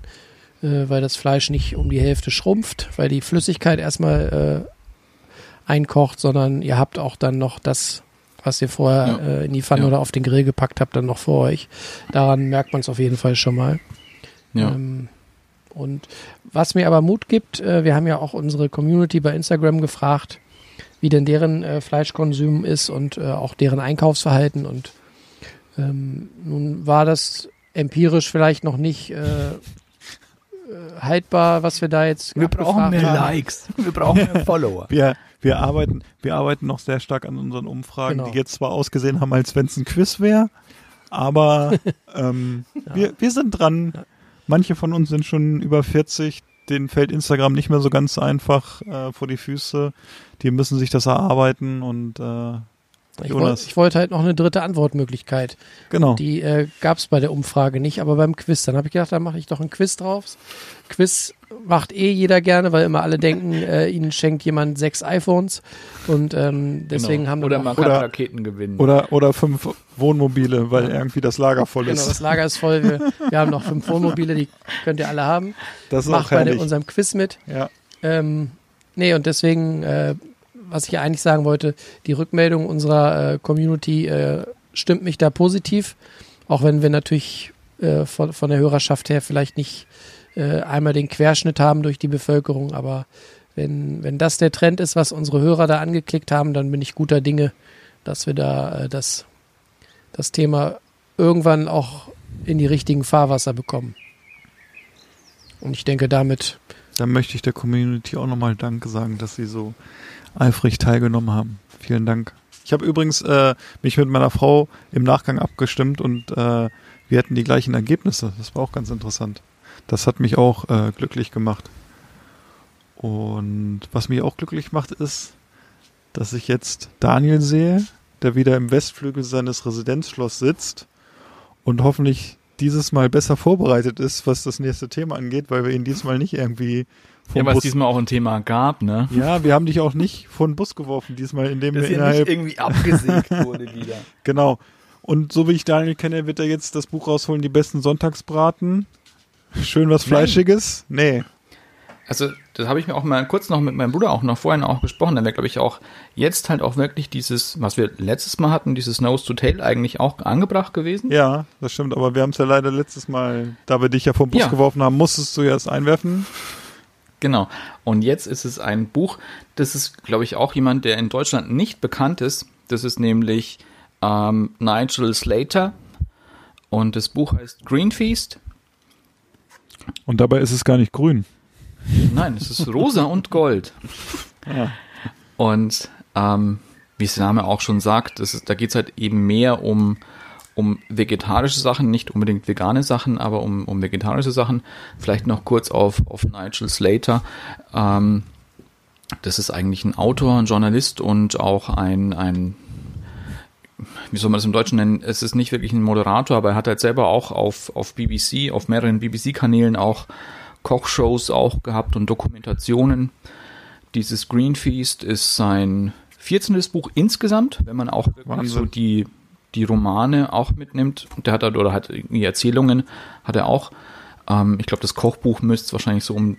äh, weil das Fleisch nicht um die Hälfte schrumpft, weil die Flüssigkeit erstmal äh, einkocht, sondern ihr habt auch dann noch das, was ihr vorher Ja. in die Pfanne Ja. oder auf den Grill gepackt habt, dann noch vor euch. Daran merkt man es auf jeden Fall schon mal. Ja. Ähm, und was mir aber Mut gibt, wir haben ja auch unsere Community bei Instagram gefragt, wie denn deren Fleischkonsum ist und auch deren Einkaufsverhalten. Und ähm, nun war das empirisch vielleicht noch nicht äh, haltbar, was wir da jetzt Wir brauchen mehr haben. Likes. Wir brauchen mehr Follower. Wir, wir, arbeiten, wir arbeiten noch sehr stark an unseren Umfragen, Genau. die jetzt zwar ausgesehen haben, als wenn es ein Quiz wäre, aber ähm, wir, wir sind dran. Manche von uns sind schon über 40, denen fällt Instagram nicht mehr so ganz einfach äh, vor die Füße. Die müssen sich das erarbeiten und äh, Ich, Jonas. wollt, ich wollte halt noch eine dritte Antwortmöglichkeit. genau. Die äh, gab es bei der Umfrage nicht, aber beim Quiz. Dann habe ich gedacht, da mache ich doch ein Quiz drauf. Quiz macht eh jeder gerne, weil immer alle denken, äh, ihnen schenkt jemand sechs iPhones. Und ähm, deswegen haben Genau. Oder dann man auch, kann Oder- Raketen gewinnen. Oder, oder fünf Wohnmobile, weil irgendwie das Lager voll genau, ist. das Lager ist voll. Wir, wir haben noch fünf Wohnmobile, die könnt ihr alle haben. das ist Macht auch bei herrlich. unserem Quiz mit. ja. Ähm, nee, und deswegen, äh, was ich eigentlich sagen wollte, die Rückmeldung unserer äh, Community äh, stimmt mich da positiv, auch wenn wir natürlich äh, von, von der Hörerschaft her vielleicht nicht äh, einmal den Querschnitt haben durch die Bevölkerung, aber wenn, wenn das der Trend ist, was unsere Hörer da angeklickt haben, dann bin ich guter Dinge, dass wir da äh, das, das Thema irgendwann auch in die richtigen Fahrwasser bekommen. Und ich denke, damit Dann möchte ich der Community auch nochmal Danke sagen, dass sie so eifrig teilgenommen haben. Vielen Dank. Ich habe übrigens äh, mich mit meiner Frau im Nachgang abgestimmt und äh, wir hatten die gleichen Ergebnisse. Das war auch ganz interessant. Das hat mich auch äh, glücklich gemacht. Und was mich auch glücklich macht, ist, dass ich jetzt Daniel sehe, der wieder im Westflügel seines Residenzschloss sitzt und hoffentlich dieses Mal besser vorbereitet ist, was das nächste Thema angeht, weil wir ihn diesmal nicht irgendwie ja, was Bus diesmal auch ein Thema gab, ne? ja, wir haben dich auch nicht vor den Bus geworfen, diesmal, indem wir Dass nicht innerhalb. irgendwie abgesägt wurde wieder. Genau. Und so wie ich Daniel kenne, wird er jetzt das Buch rausholen, die besten Sonntagsbraten. Schön was Fleischiges? Nee. Also, das habe ich mir auch mal kurz noch mit meinem Bruder auch noch vorhin auch besprochen. Da wäre, glaube ich, auch jetzt halt auch wirklich dieses, was wir letztes Mal hatten, dieses Nose to Tail eigentlich auch angebracht gewesen. Ja, das stimmt, aber wir haben es ja leider letztes Mal, da wir dich ja vom Bus Ja. geworfen haben, musstest du ja erst einwerfen. Genau. Und jetzt ist es ein Buch, das ist, glaube ich, auch jemand, der in Deutschland nicht bekannt ist. Das ist nämlich ähm, Nigel Slater. Und das Buch heißt Green Feast. Und dabei ist es gar nicht grün. Nein, es ist rosa und gold. Ja. Und ähm, wie es der Name auch schon sagt, ist, da geht es halt eben mehr um, um vegetarische Sachen, nicht unbedingt vegane Sachen, aber um, um vegetarische Sachen. Vielleicht noch kurz auf, auf Nigel Slater. Ähm, das ist eigentlich ein Autor, ein Journalist und auch ein, ein wie soll man das im Deutschen nennen? Es ist nicht wirklich ein Moderator, aber er hat halt selber auch auf, auf BBC, auf mehreren BBC-Kanälen auch Kochshows auch gehabt und Dokumentationen. Dieses Green Feast ist sein 14. Buch insgesamt, wenn man auch wirklich Wahnsinn. so die, die Romane auch mitnimmt. Der hat halt, oder hat irgendwie Erzählungen, hat er auch. Ähm, ich glaube, das Kochbuch müsste wahrscheinlich so um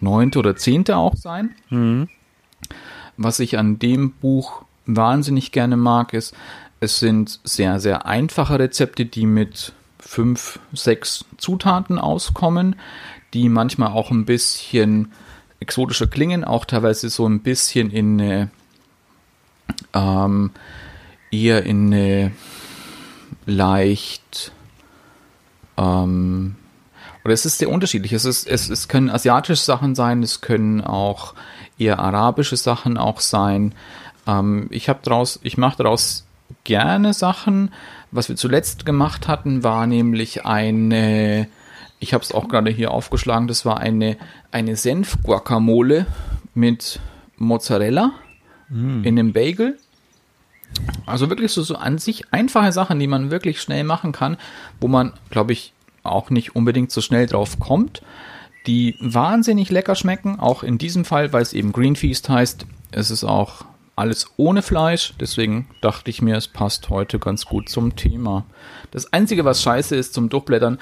neunte oder zehnte auch sein. Was ich an dem Buch wahnsinnig gerne mag, ist, es sind sehr, sehr einfache Rezepte, die mit fünf, sechs Zutaten auskommen, die manchmal auch ein bisschen exotischer klingen, auch teilweise so ein bisschen in eine, ähm, eher in eine leicht, ähm, oder es ist sehr unterschiedlich. Es, ist, es, es können asiatische Sachen sein, es können auch eher arabische Sachen auch sein. Ähm, ich habe daraus, ich mache daraus gerne Sachen. Was wir zuletzt gemacht hatten, war nämlich eine, ich habe es auch gerade hier aufgeschlagen, das war eine, eine Senf-Guacamole mit Mozzarella in einem Bagel. Also wirklich so, so an sich einfache Sachen, die man wirklich schnell machen kann, wo man, glaube ich, auch nicht unbedingt so schnell drauf kommt, die wahnsinnig lecker schmecken, auch in diesem Fall, weil es eben Green Feast heißt. Es ist auch alles ohne Fleisch, deswegen dachte ich mir, es passt heute ganz gut zum Thema. Das Einzige, was scheiße ist zum Durchblättern,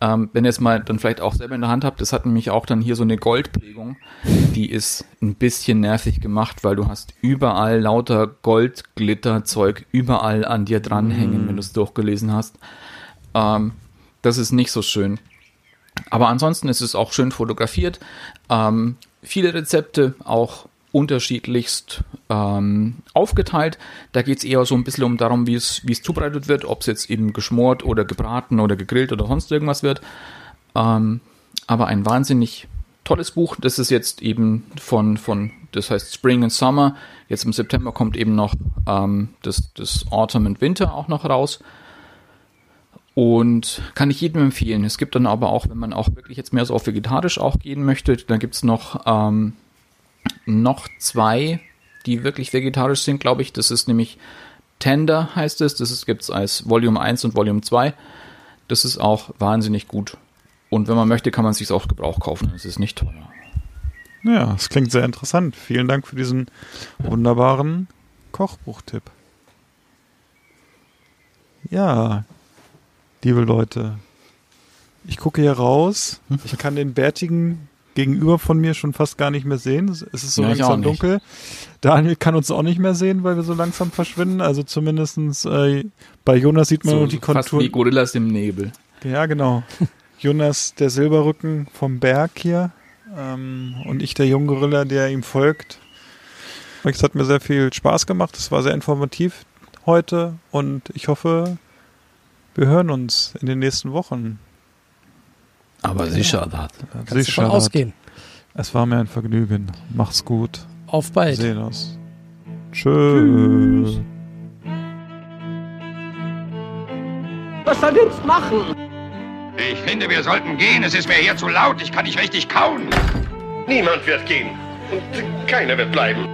ähm, wenn ihr es mal dann vielleicht auch selber in der Hand habt, das hat nämlich auch dann hier so eine Goldprägung, die ist ein bisschen nervig gemacht, weil du hast überall lauter Goldglitterzeug überall an dir dranhängen, wenn du es durchgelesen hast. Ähm, das ist nicht so schön. Aber ansonsten ist es auch schön fotografiert. Ähm, viele Rezepte auch unterschiedlichst ähm, aufgeteilt. Da geht es eher so ein bisschen um darum, wie es, es zubereitet wird, ob es jetzt eben geschmort oder gebraten oder gegrillt oder sonst irgendwas wird. Ähm, aber ein wahnsinnig tolles Buch. Das ist jetzt eben von, von das heißt Spring and Summer. Jetzt im September kommt eben noch ähm, das, das Autumn and Winter auch noch raus. Und kann ich jedem empfehlen. Es gibt dann aber auch, wenn man auch wirklich jetzt mehr so auf vegetarisch auch gehen möchte, dann gibt's noch, ähm, noch zwei, die wirklich vegetarisch sind, glaube ich. Das ist nämlich Tender heißt es. Das ist, gibt's als Volume 1 und Volume 2. Das ist auch wahnsinnig gut. Und wenn man möchte, kann man es sich auf Gebrauch kaufen. Es ist nicht teuer. Ja, das klingt sehr interessant. Vielen Dank für diesen wunderbaren Kochbuchtipp. Ja, liebe Leute, ich gucke hier raus. Ich kann den bärtigen gegenüber von mir schon fast gar nicht mehr sehen. Es ist so Ja, langsam dunkel. Daniel kann uns auch nicht mehr sehen, weil wir so langsam verschwinden. Also zumindestens äh, bei Jonas sieht man So, nur die so fast Konturen. wie Gorillas im Nebel. Ja, genau. Jonas, der Silberrücken vom Berg hier. Ähm, und ich, der Junggorilla, der ihm folgt. Es hat mir sehr viel Spaß gemacht. Es war sehr informativ heute. Und ich hoffe, wir hören uns in den nächsten Wochen. Aber sicher, das. Kannst Sicher, von ausgehen. Es war mir ein Vergnügen. Macht's gut. Auf Wir bald. sehen uns. Tschüss. Was soll jetzt machen? Ich finde, wir sollten gehen. Es ist mir hier zu laut. Ich kann nicht richtig kauen. Niemand wird gehen. Und keiner wird bleiben.